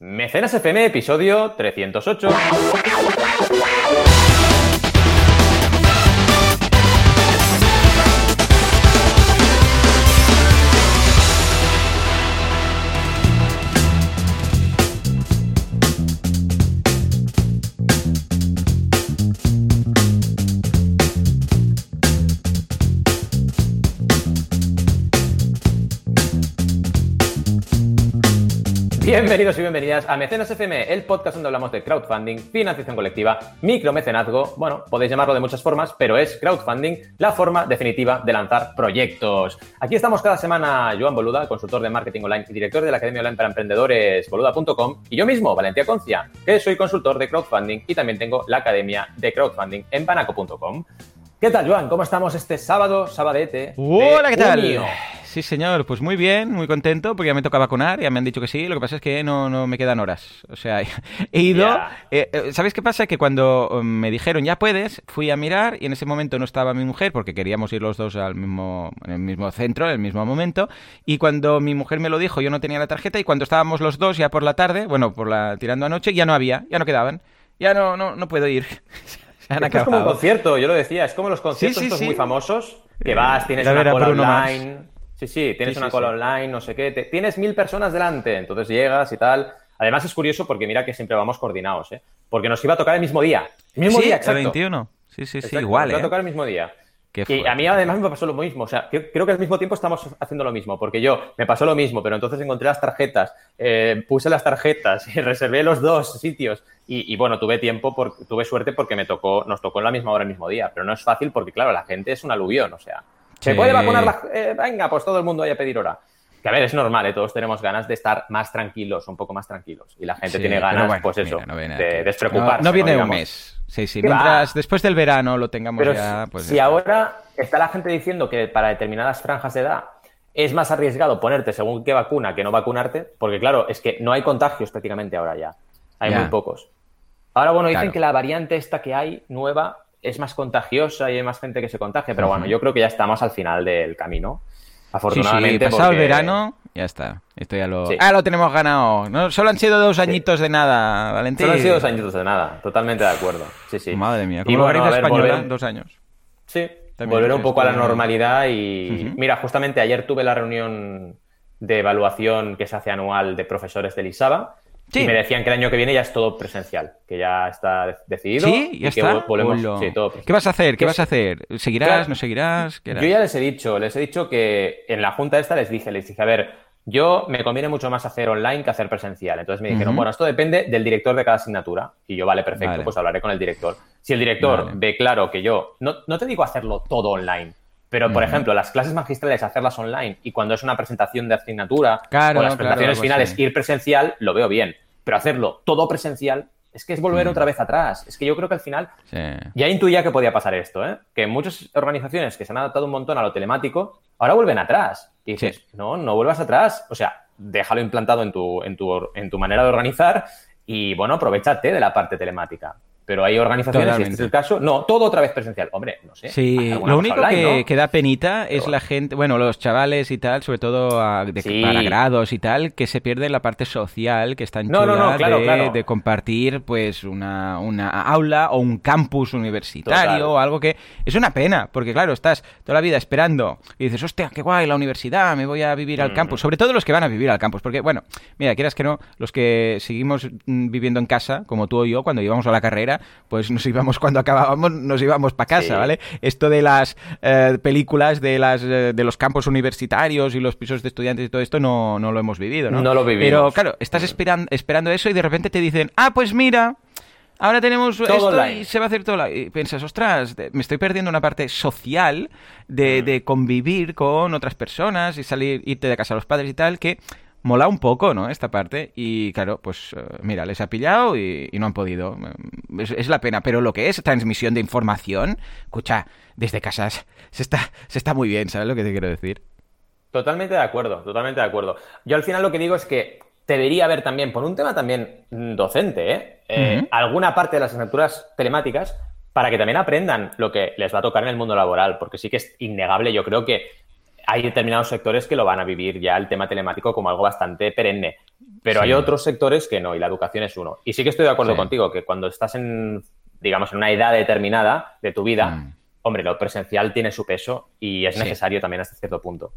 Mecenas FM, episodio 308. Bienvenidos y bienvenidas a Mecenas FM, el podcast donde hablamos de crowdfunding, financiación colectiva, micromecenazgo. Bueno, podéis llamarlo de muchas formas, pero es crowdfunding la forma definitiva de lanzar proyectos. Aquí estamos cada semana, Joan Boluda, consultor de marketing online y director de la Academia Online para Emprendedores, boluda.com, y yo mismo, Valentía Concia, que soy consultor de crowdfunding y también tengo la Academia de Crowdfunding en panaco.com. ¿Qué tal, Joan? ¿Cómo estamos este sábado, sabadete? Hola, ¿qué tal? Sí, señor, pues muy bien, muy contento, porque ya me toca vacunar, ya me han dicho que sí, lo que pasa es que no, no me quedan horas. O sea, he ido... Ya. eh, eh, ¿Sabéis qué pasa? Que cuando um, me dijeron, ya puedes, fui a mirar y en ese momento no estaba mi mujer, porque queríamos ir los dos al mismo, en el mismo centro, en el mismo momento, y cuando mi mujer me lo dijo, yo no tenía la tarjeta, y cuando estábamos los dos ya por la tarde, bueno, por la tirando anoche, ya no había, ya no quedaban. Ya no, no, no puedo ir. Se han Esto es como un concierto, yo lo decía, es como los conciertos sí, estos sí. muy famosos, que Eh, vas, tienes ir a una cola online. Sí, sí, tienes Sí, una sí, cola sí. online, no sé qué, te- tienes mil personas delante, entonces llegas y tal. Además es curioso porque mira que siempre vamos coordinados, ¿eh? Porque nos iba a tocar el mismo día. Mismo Sí, día, el exacto. 21. Sí, sí, sí, Exacto, igual, Nos va a ¿eh? tocar el mismo día. Y a mí además me pasó lo mismo, o sea, creo, creo que al mismo tiempo estamos haciendo lo mismo, porque yo me pasó lo mismo, pero entonces encontré las tarjetas, eh, puse las tarjetas y reservé los dos sitios y, y, bueno, tuve tiempo, por, tuve suerte porque me tocó, nos tocó en la misma hora el mismo día, pero no es fácil porque claro, la gente es un aluvión, o sea, ¿se Sí. puede vacunar? La, eh, venga, pues todo el mundo vaya a pedir hora. Que a ver, es normal, ¿eh? todos tenemos ganas de estar más tranquilos, un poco más tranquilos. Y la gente Sí, tiene ganas, bueno, pues eso, mira, no viene de despreocuparse. No, no viene un mes. Sí, sí. Mientras después del verano lo tengamos Pero ya, si- pues. si ya está. ahora está la gente diciendo que para determinadas franjas de edad es más arriesgado ponerte según qué vacuna que no vacunarte, porque claro, es que no hay contagios prácticamente ahora ya. Hay Ya. muy pocos. Ahora, bueno, dicen Claro. que la variante esta que hay, nueva, es más contagiosa y hay más gente que se contagia, pero bueno, yo creo que ya estamos al final del camino. Sí, sí, Afortunadamente. pasado el verano, ya está. Esto ya lo. Sí. Ah, lo tenemos ganado. No, solo han sido dos añitos de nada, Valentín. Solo han sido dos añitos de nada, totalmente de acuerdo. Sí, sí. Madre mía. Y Como la bueno, a ver, española, volver- dos años. Sí, También volver un poco a la normalidad y mira, justamente ayer tuve la reunión de evaluación que se hace anual de profesores del ISABA Sí. y me decían que el año que viene ya es todo presencial, que ya está de- decidido Sí, y ya que está. vol- volvemos, Hola. sí, todo ¿Qué vas a hacer? ¿Qué Que vas a hacer? ¿Seguirás? Claro. ¿No seguirás? Yo ya les he dicho, les he dicho que en la junta esta les dije, les dije, a ver, yo me conviene mucho más hacer online que hacer presencial. Entonces me dijeron, bueno, esto depende del director de cada asignatura. Y yo, vale, perfecto, Vale. pues hablaré con el director. Si el director Vale. ve claro que yo, no, no te digo hacerlo todo online, pero por ejemplo, las clases magistrales hacerlas online y cuando es una presentación de asignatura Claro, o las presentaciones algo finales ir presencial, lo veo bien. Pero hacerlo todo presencial es que es volver Mm. otra vez atrás. Es que yo creo que al final Sí. ya intuía que podía pasar esto, ¿eh? Que muchas organizaciones que se han adaptado un montón a lo telemático, ahora vuelven atrás. Y dices, Sí. no, no vuelvas atrás. O sea, déjalo implantado en tu, en tu, en tu manera de organizar y, bueno, aprovechate de la parte telemática. Pero hay organizaciones, este es Totalmente. el caso, no, todo otra vez presencial. Hombre, no sé. Sí, lo único online, que, ¿no? que da penita es la gente, bueno, los chavales y tal, sobre todo a- de- Sí. para grados y tal, que se pierde la parte social, que está en No, no, no, claro, de, claro. de compartir pues una, una aula o un campus universitario Total. o algo que es una pena, porque claro, estás toda la vida esperando y dices, hostia, qué guay la universidad, me voy a vivir al Mm. campus, sobre todo los que van a vivir al campus, porque bueno, mira, quieras que no, los que seguimos mm, viviendo en casa, como tú o yo, cuando íbamos a la carrera, pues nos íbamos cuando acabábamos, nos íbamos para casa, Sí. ¿vale? Esto de las eh, películas de las eh, de los campos universitarios y los pisos de estudiantes y todo esto no, no lo hemos vivido, ¿no? No lo vivimos. Pero claro, estás esperan- esperando eso y de repente te dicen, ah, pues mira, ahora tenemos esto online. y se va a hacer todo. la-". Y piensas, ostras, me estoy perdiendo una parte social de, Mm. de convivir con otras personas y salir, irte de casa a los padres y tal, que mola un poco, ¿no? Esta parte. Y claro, pues eh, mira, les ha pillado y, y no han podido. Mm, Es, es la pena. Pero lo que es transmisión de información, escucha, desde casas se está, se está muy bien, ¿sabes lo que te quiero decir? Totalmente de acuerdo, totalmente de acuerdo. Yo al final lo que digo es que debería haber también, por un tema también mm, docente, ¿eh? Eh, alguna parte de las asignaturas telemáticas para que también aprendan lo que les va a tocar en el mundo laboral, porque sí que es innegable, yo creo que hay determinados sectores que lo van a vivir ya el tema telemático como algo bastante perenne. Pero Sí. hay otros sectores que no, y la educación es uno. Y sí que estoy de acuerdo Sí. contigo, que cuando estás en, digamos, en una edad determinada de tu vida, Mm. hombre, lo presencial tiene su peso y es Sí. necesario también hasta cierto punto.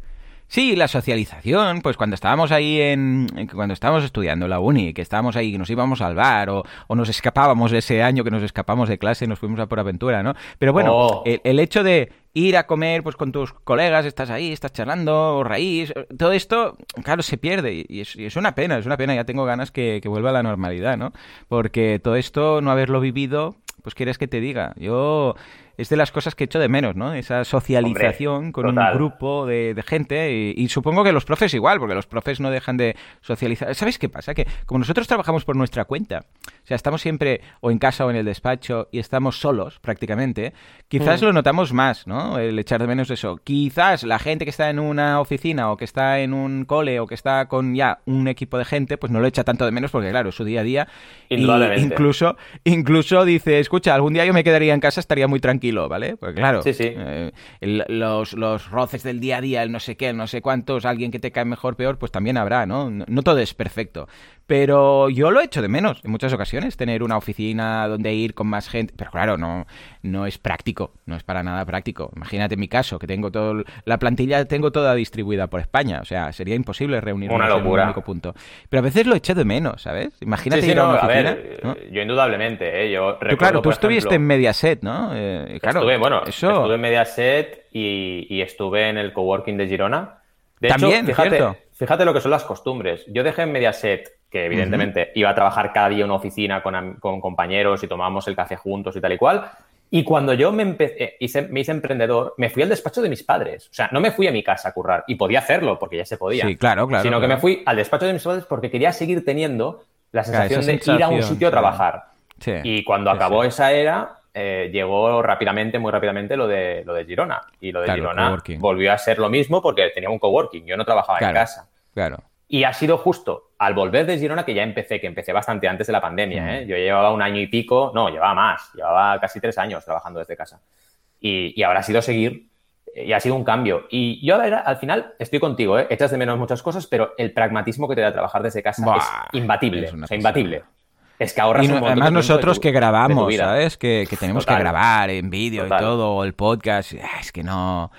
Sí, la socialización, pues cuando estábamos ahí en, cuando estábamos estudiando la uni, que estábamos ahí, que nos íbamos al bar o, o nos escapábamos ese año que nos escapamos de clase y nos fuimos a por aventura, ¿no? Pero bueno, Oh. el, el hecho de ir a comer pues con tus colegas, estás ahí, estás charlando, raíz, todo esto, claro, se pierde y es, y es una pena, es una pena, ya tengo ganas que, que vuelva a la normalidad, ¿no? Porque todo esto, no haberlo vivido, pues quieres que te diga, yo... Es de las cosas que echo de menos, ¿no? Esa socialización con total. un grupo de, de gente y, y supongo que los profes igual, porque los profes no dejan de socializar. ¿Sabes qué pasa? Que como nosotros trabajamos por nuestra cuenta, o sea, estamos siempre o en casa o en el despacho y estamos solos prácticamente, quizás lo notamos más, ¿no? El echar de menos eso. Quizás la gente que está en una oficina o que está en un cole o que está con ya un equipo de gente, pues no lo echa tanto de menos porque claro, es su día a día. Y incluso, incluso dice, escucha, algún día yo me quedaría en casa, estaría muy tranquilo, ¿vale? Pues claro, Sí, sí. eh, el- los, los roces del día a día, el no sé qué, el no sé cuántos, alguien que te cae mejor, peor, pues también habrá, ¿no? No, no todo es perfecto. Pero yo lo he hecho de menos en muchas ocasiones, tener una oficina donde ir con más gente. Pero claro, no, no es práctico, no es para nada práctico. Imagínate mi caso, que tengo todo, la plantilla tengo toda distribuida por España. O sea, sería imposible reunirnos Una en un único punto. Pero a veces lo eché de menos, ¿sabes? Imagínate Sí, ir a no, una a oficina. ver, ¿no? yo indudablemente, ¿eh? Yo Tú, recuerdo, claro, tú por estuviste en ejemplo, Mediaset, ¿no? Eh, claro, estuve, bueno, eso... estuve en Mediaset y, y estuve en el coworking de Girona. De También, hecho, fíjate, cierto. fíjate lo que son las costumbres. Yo dejé en Mediaset, que evidentemente iba a trabajar cada día en una oficina con, con compañeros y tomábamos el café juntos y tal y cual. Y cuando yo me, empecé, hice, me hice emprendedor, me fui al despacho de mis padres. O sea, no me fui a mi casa a currar. Y podía hacerlo, porque ya se podía. Sí, claro, claro. sino que claro. me fui al despacho de mis padres porque quería seguir teniendo la Claro, sensación esa de ir a un sensación, sitio a claro. trabajar. Sí. Y cuando Sí, acabó sí. esa era, eh, llegó rápidamente, muy rápidamente, lo de, lo de Girona. Y lo de Claro, Girona volvió a ser lo mismo porque tenía un coworking. Yo no trabajaba Claro. en casa. Claro. Y ha sido justo al volver de Girona que ya empecé, que empecé bastante antes de la pandemia. Mm. ¿eh? Yo llevaba un año y pico, no, llevaba más, llevaba casi tres años trabajando desde casa. Y, y ahora ha sido seguir y ha sido un cambio. Y yo a ver, al final estoy contigo, ¿eh? echas de menos muchas cosas, pero el pragmatismo que te da trabajar desde casa Buah, es imbatible. es o sea, imbatible. Es que ahorras Y no- un además nosotros tu- que grabamos. ¿sabes? Que, que tenemos Total. que grabar en vídeo y todo, o el podcast. ah, Es que no,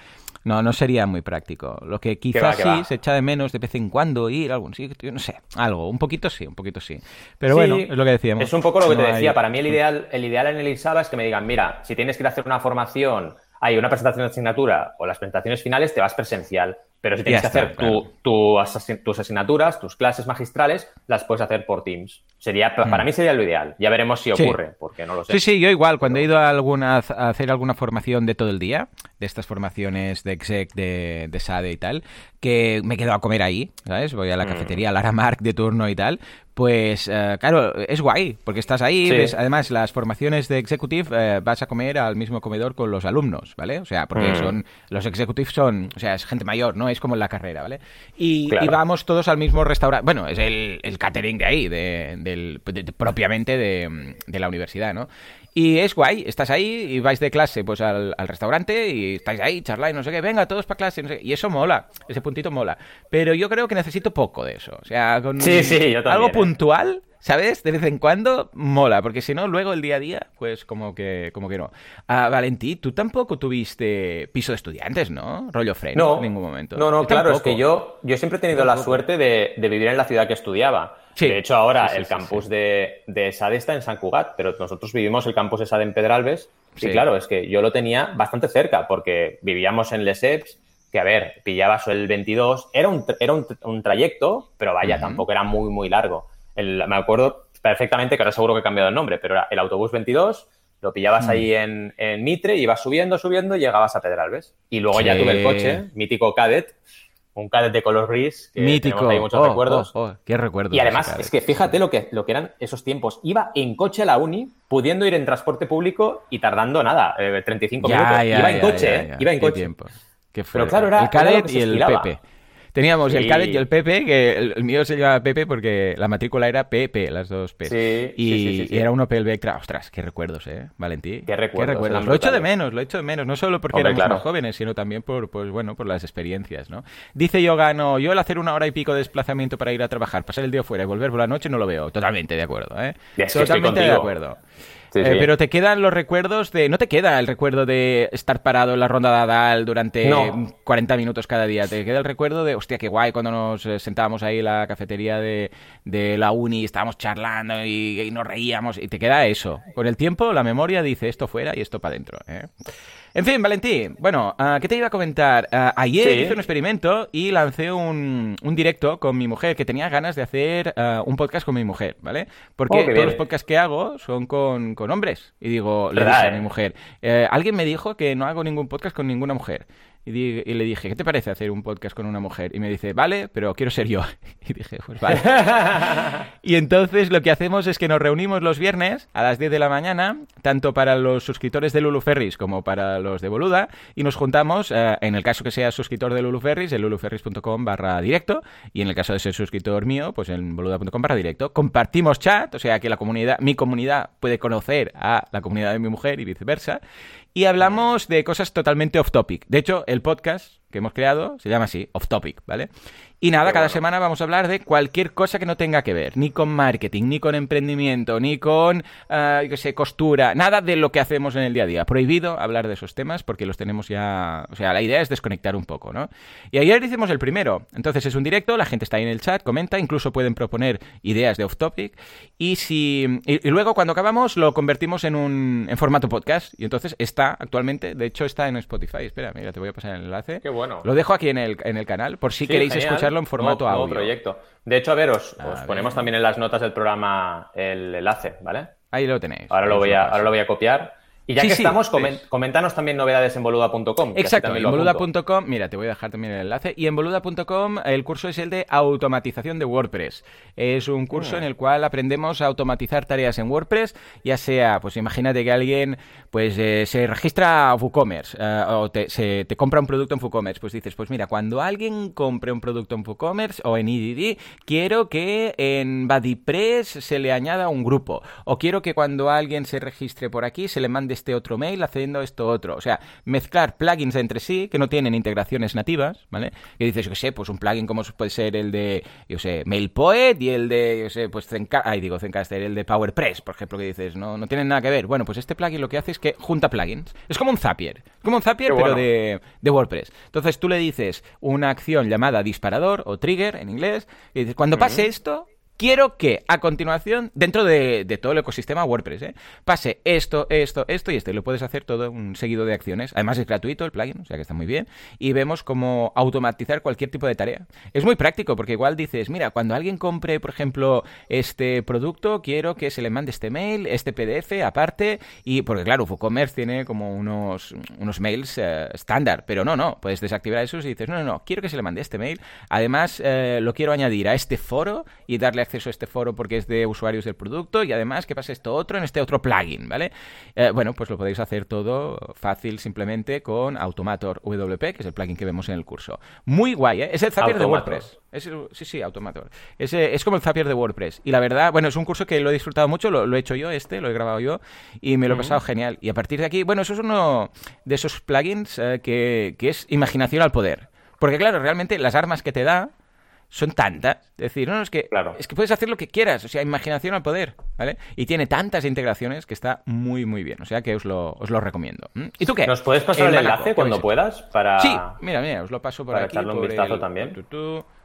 no, no sería muy práctico. Lo que quizás que sí va. se echa de menos de vez en cuando ir a algún sitio, no sé, algo. Un poquito sí, un poquito sí. Pero Sí, bueno, es lo que decíamos. Es un poco lo que No te decía. hay- Para mí el ideal, el ideal en el ISABA es que me digan, mira, si tienes que ir a hacer una formación, hay una presentación de asignatura o las presentaciones finales, te vas presencial. Pero si tienes Ya que está, hacer tu- tu tus asignaturas, tus clases magistrales, las puedes hacer por Teams. Sería, para mí sería lo ideal. Ya veremos si Mm. Sí. ocurre, porque no lo sé. Sí, sí, yo igual, cuando he ido a, alguna, a hacer alguna formación de todo el día, de estas formaciones de exec, de, de SADE y tal, que me quedo a comer ahí, ¿sabes? Voy a Mm. la cafetería, a Lara Mark de turno y tal, pues eh, claro, es guay, porque estás ahí, Sí. ves- además las formaciones de executive eh, vas a comer al mismo comedor con los alumnos, ¿vale? O sea, porque Mm. son, los executives son, o sea, es gente mayor, ¿no? Es como en la carrera, ¿vale? Y, Claro. y vamos todos al mismo restaurante, bueno, es el, el catering de ahí, de, del, de- de- propiamente de la universidad, ¿no? Y es guay, estás ahí y vais de clase pues al, al restaurante y estáis ahí, charláis, no sé qué, venga, todos para clase, no sé qué. Y eso mola, ese puntito mola. Pero yo creo que necesito poco de eso. O sea, con Sí, sí, yo también, algo ¿eh? puntual, ¿sabes? De vez en cuando mola, porque si no, luego el día a día, pues como que, como que no. Ah, Valentí, tú tampoco tuviste piso de estudiantes, ¿no? Rollo freno No, en ningún momento. No, no, Yo claro, es que yo, yo siempre he tenido la suerte de, de vivir en la ciudad que estudiaba. Sí, De hecho, ahora sí, sí, el campus. De, de SADE está en San Cugat, pero nosotros vivimos el campus de SADE en Pedralbes. Sí. Y claro, es que yo lo tenía bastante cerca porque vivíamos en Lesseps, que a ver, pillabas el 22. Era un, era un, un trayecto, pero vaya, tampoco era muy, muy largo. El- me acuerdo perfectamente que ahora seguro que he cambiado el nombre, pero era el autobús 22. Lo pillabas Mm. ahí en, en Mitre, ibas subiendo, subiendo y llegabas a Pedralbes. Y luego ya tuve el coche, mítico Cadet, un Cadet de color gris, que Mítico. ahí muchos Oh, recuerdos. oh, oh, qué recuerdos. Y de además, es que fíjate lo que, lo que eran esos tiempos. Iba en coche a la uni, pudiendo ir en transporte público y tardando nada, eh, 35 Ya, minutos. ya, iba en coche, ¿eh? Iba en coche. tiempo. Qué Pero claro, era- el Cadet y el. Pepe. Teníamos el Cadet y el Pepe, que el, mío se llamaba Pepe porque la matrícula era PP, las dos P. Sí, y, era un Opel Vectra. Ostras, qué recuerdos, ¿eh, Valentí? Qué recuerdos. Lo echo de menos, lo echo de menos. No solo porque éramos más jóvenes, sino también por, pues, bueno, por las experiencias, ¿no? Dice Yogano, yo el hacer una hora y pico de desplazamiento para ir a trabajar, pasar el día fuera y volver por la noche no lo veo. Totalmente de acuerdo, ¿eh? Totalmente de acuerdo. Eh, pero te quedan los recuerdos de... No te queda el recuerdo de estar parado en la ronda de Adal durante 40 minutos cada día. Te queda el recuerdo de, hostia, qué guay cuando nos eh, sentábamos ahí en la cafetería de, la uni, estábamos charlando y, nos reíamos. Y te queda eso. Con el tiempo la memoria dice esto fuera y esto para adentro. ¿eh? En fin, Valentín, bueno, ah, ¿qué te iba a comentar? Ah, ayer hice un experimento y lancé un, un, directo con mi mujer, que tenía ganas de hacer ah, un podcast con mi mujer, ¿vale? Porque oh, todos los podcasts que hago son con, hombres. Y digo, le dije a mi mujer, eh, alguien me dijo que no hago ningún podcast con ninguna mujer. Y, le dije, ¿qué te parece hacer un podcast con una mujer? Y me dice, vale, pero quiero ser yo. Y dije, pues vale. y entonces lo que hacemos es que nos reunimos los viernes a las 10 de la mañana, tanto para los suscriptores de Lulu Ferris como para los de Boluda, y nos juntamos, eh, en el caso que sea suscriptor de Lulu Ferris, en luluferris.com barra directo, y en el caso de ser suscriptor mío, pues en boluda.com barra directo. Compartimos chat, o sea que la comunidad, mi comunidad puede conocer a la comunidad de mi mujer y viceversa y hablamos de cosas totalmente off topic. De hecho, el podcast que hemos creado se llama así, off topic, ¿vale? Y nada, cada semana vamos a hablar de cualquier cosa que no tenga que ver, ni con marketing, ni con emprendimiento, ni con, uh, yo sé, costura, nada de lo que hacemos en el día a día. Prohibido hablar de esos temas porque los tenemos ya, o sea, la idea es desconectar un poco, ¿no? Y ayer hicimos el primero, entonces es un directo, la gente está ahí en el chat, comenta, incluso pueden proponer ideas de off topic y si y, luego cuando acabamos lo convertimos en un en formato podcast y entonces está actualmente, de hecho está en Spotify. Espera, mira, te voy a pasar el enlace. Qué bueno. Lo dejo aquí en el, en el canal por si queréis escuchar en formato audio. proyecto. De hecho, a ver, os, ponemos también en las notas del programa el enlace, ¿vale? Ahí lo tenéis. Ahora lo voy a, ahora lo voy a copiar. Y ya que estamos, coméntanos también novedades en boluda.com. Exacto, en boluda.com, mira, te voy a dejar también el enlace. Y en boluda.com el curso es el de automatización de WordPress. Es un curso en el cual aprendemos a automatizar tareas en WordPress, ya sea, pues imagínate que alguien pues eh, se registra a WooCommerce eh, o te, se, te compra un producto en WooCommerce. Pues dices, pues mira, cuando alguien compre un producto en WooCommerce o en EDD, quiero que en BuddyPress se le añada un grupo. O quiero que cuando alguien se registre por aquí se le mande este otro mail haciendo esto otro. O sea, mezclar plugins entre sí que no tienen integraciones nativas, ¿vale? Que dices, yo qué sé, pues un plugin como puede ser el de, yo sé, MailPoet y el de, yo sé, pues Zencaster, ay, digo Zencaster, el de PowerPress, por ejemplo, que dices, no, no tienen nada que ver. Bueno, pues este plugin lo que hace es que junta plugins. Es como un Zapier, como un Zapier, pero de, de, WordPress. Entonces tú le dices una acción llamada disparador o trigger en inglés, y dices, cuando pase esto, quiero que a continuación, dentro de, todo el ecosistema WordPress, ¿eh? pase esto, esto, esto y esto. Y lo puedes hacer todo un seguido de acciones. Además es gratuito el plugin, o sea que está muy bien. Y vemos cómo automatizar cualquier tipo de tarea. Es muy práctico porque igual dices, mira, cuando alguien compre, por ejemplo, este producto, quiero que se le mande este mail, este PDF aparte. Y porque claro, WooCommerce tiene como unos, unos mails eh, estándar. Pero no, no, puedes desactivar esos y dices, no, no, no, quiero que se le mande este mail. Además, eh, lo quiero añadir a este foro y darle acceso a este foro porque es de usuarios del producto y además que pase esto otro en este otro plugin, ¿vale? Eh, bueno, pues lo podéis hacer todo fácil simplemente con Automator WP, que es el plugin que vemos en el curso. Muy guay, ¿eh? Es el Zapier de WordPress. Es sí, sí, Automator. Es, es como el Zapier de WordPress. Y la verdad, bueno, es un curso que lo he disfrutado mucho, lo, he hecho yo este, lo he grabado yo y me lo he pasado genial. Y a partir de aquí, bueno, eso es uno de esos plugins eh, que, que es imaginación al poder. Porque claro, realmente las armas que te da son tantas. Es decir, no, es que, es que puedes hacer lo que quieras, o sea, imaginación al poder, ¿vale? Y tiene tantas integraciones que está muy, muy bien. O sea que os lo, os lo recomiendo. ¿Y tú qué? ¿Nos puedes pasar el, enlace cuando puedas? Para... Sí, mira, mira, os lo paso por para aquí. echarle un vistazo también.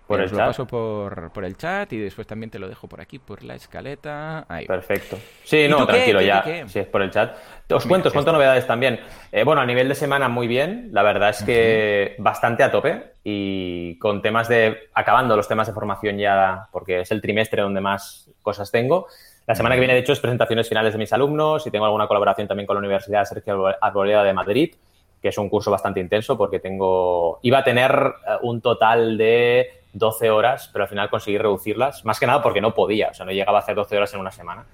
Por el lo paso por, por, el chat y después también te lo dejo por aquí, por la escaleta. Ahí. Perfecto. Sí, no, tranquilo, ya. Si es por el chat. Os cuento, os cuento novedades también. Eh, bueno, a nivel de semana, muy bien. La verdad es que bastante a tope y con temas de. acabando los temas de formación ya, porque es el trimestre donde más cosas tengo. La semana que viene, de hecho, es presentaciones finales de mis alumnos y tengo alguna colaboración también con la Universidad Sergio Arboleda de Madrid, que es un curso bastante intenso porque tengo. iba a tener eh, un total de 12 horas, pero al final conseguí reducirlas, más que nada porque no podía, o sea, no llegaba a hacer 12 horas en una semana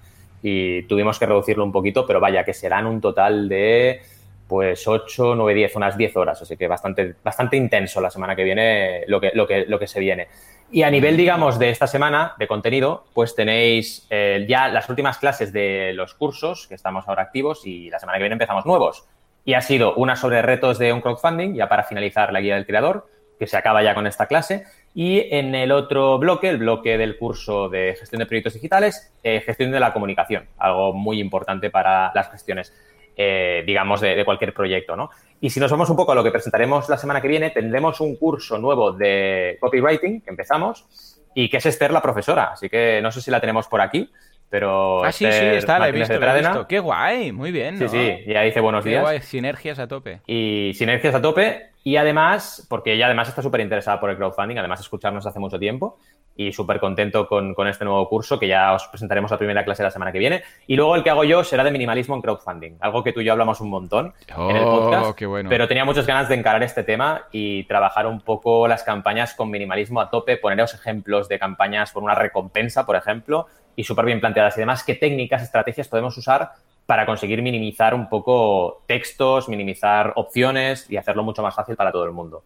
y tuvimos que reducirlo un poquito, pero vaya, que serán un total de pues 8, 9, 10, unas 10 horas. Así que bastante, bastante intenso la semana que viene lo que, lo que, lo que se viene. Y a nivel, digamos, de esta semana de contenido, pues tenéis eh, ya las últimas clases de los cursos que estamos ahora activos y la semana que viene empezamos nuevos. Y ha sido una sobre retos de un crowdfunding, ya para finalizar la guía del creador, que se acaba ya con esta clase. Y en el otro bloque, el bloque del curso de gestión de proyectos digitales, eh, gestión de la comunicación, algo muy importante para las gestiones, eh, digamos, de, de, cualquier proyecto, ¿no? Y si nos vamos un poco a lo que presentaremos la semana que viene, tendremos un curso nuevo de copywriting que empezamos y que es Esther la profesora. Así que no sé si la tenemos por aquí, pero... Ah, sí, sí, está, la he, visto, la he visto. Qué guay, muy bien. ¿no? Sí, sí, ya dice buenos Qué días. Guay. Sinergias a tope. Y sinergias a tope. Y además, porque ella además está súper interesada por el crowdfunding, además de escucharnos hace mucho tiempo y súper contento con, con, este nuevo curso que ya os presentaremos la primera clase la semana que viene. Y luego el que hago yo será de minimalismo en crowdfunding, algo que tú y yo hablamos un montón oh, en el podcast. Qué bueno. Pero tenía muchas ganas de encarar este tema y trabajar un poco las campañas con minimalismo a tope, poneros ejemplos de campañas por una recompensa, por ejemplo, y súper bien planteadas. Y además, qué técnicas, estrategias podemos usar para conseguir minimizar un poco textos, minimizar opciones y hacerlo mucho más fácil para todo el mundo.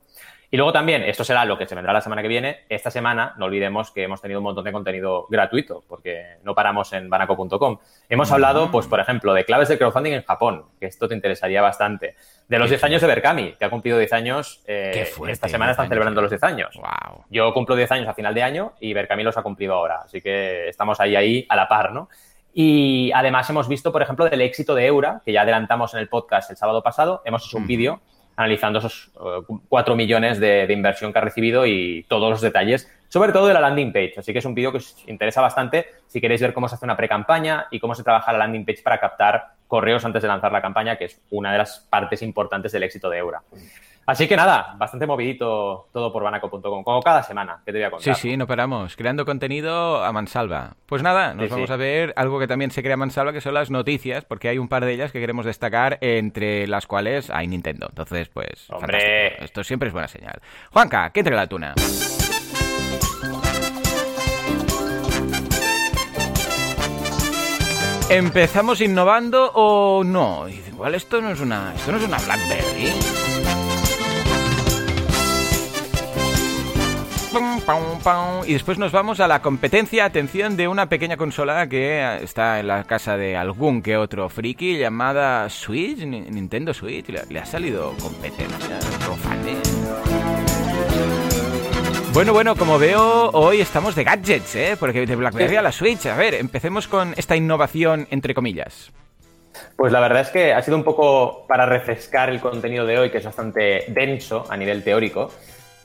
Y luego también, esto será lo que se vendrá la semana que viene. Esta semana, no olvidemos que hemos tenido un montón de contenido gratuito, porque no paramos en banaco.com. Hemos hablado, pues, por ejemplo, de claves de crowdfunding en Japón, que esto te interesaría bastante. De los 10 años de Berkami, que ha cumplido 10 años. Eh, fuerte, esta semana están celebrando los 10 años. Wow. Yo cumplo 10 años a final de año y Berkami los ha cumplido ahora. Así que estamos ahí, ahí, a la par, ¿no? Y además hemos visto, por ejemplo, del éxito de Eura, que ya adelantamos en el podcast el sábado pasado. Hemos hecho un vídeo analizando esos uh, 4 millones de, de, inversión que ha recibido y todos los detalles, sobre todo de la landing page. Así que es un vídeo que os interesa bastante si queréis ver cómo se hace una pre-campaña y cómo se trabaja la landing page para captar correos antes de lanzar la campaña, que es una de las partes importantes del éxito de Eura. Así que nada, bastante movidito todo por banaco.com, como cada semana, que te voy a contar. Sí, sí, no paramos, creando contenido a mansalva. Pues nada, nos Sí, vamos sí. a ver algo que también se crea a mansalva, que son las noticias, porque hay un par de ellas que queremos destacar, entre las cuales hay Nintendo. Entonces, pues, ¡Hombre! fantástico. esto siempre es buena señal. Juanca, que entre la tuna. ¿Empezamos innovando o no? Y Igual esto no es una, esto no es una BlackBerry. Y después nos vamos a la competencia, atención, de una pequeña consola que está en la casa de algún que otro friki llamada Switch, Ni- Nintendo Switch. Le, ha salido competencia. Bueno, bueno, como veo, hoy estamos de gadgets, ¿eh? Porque de BlackBerry a la Switch. A ver, empecemos con esta innovación, entre comillas. Pues la verdad es que ha sido un poco para refrescar el contenido de hoy, que es bastante denso a nivel teórico,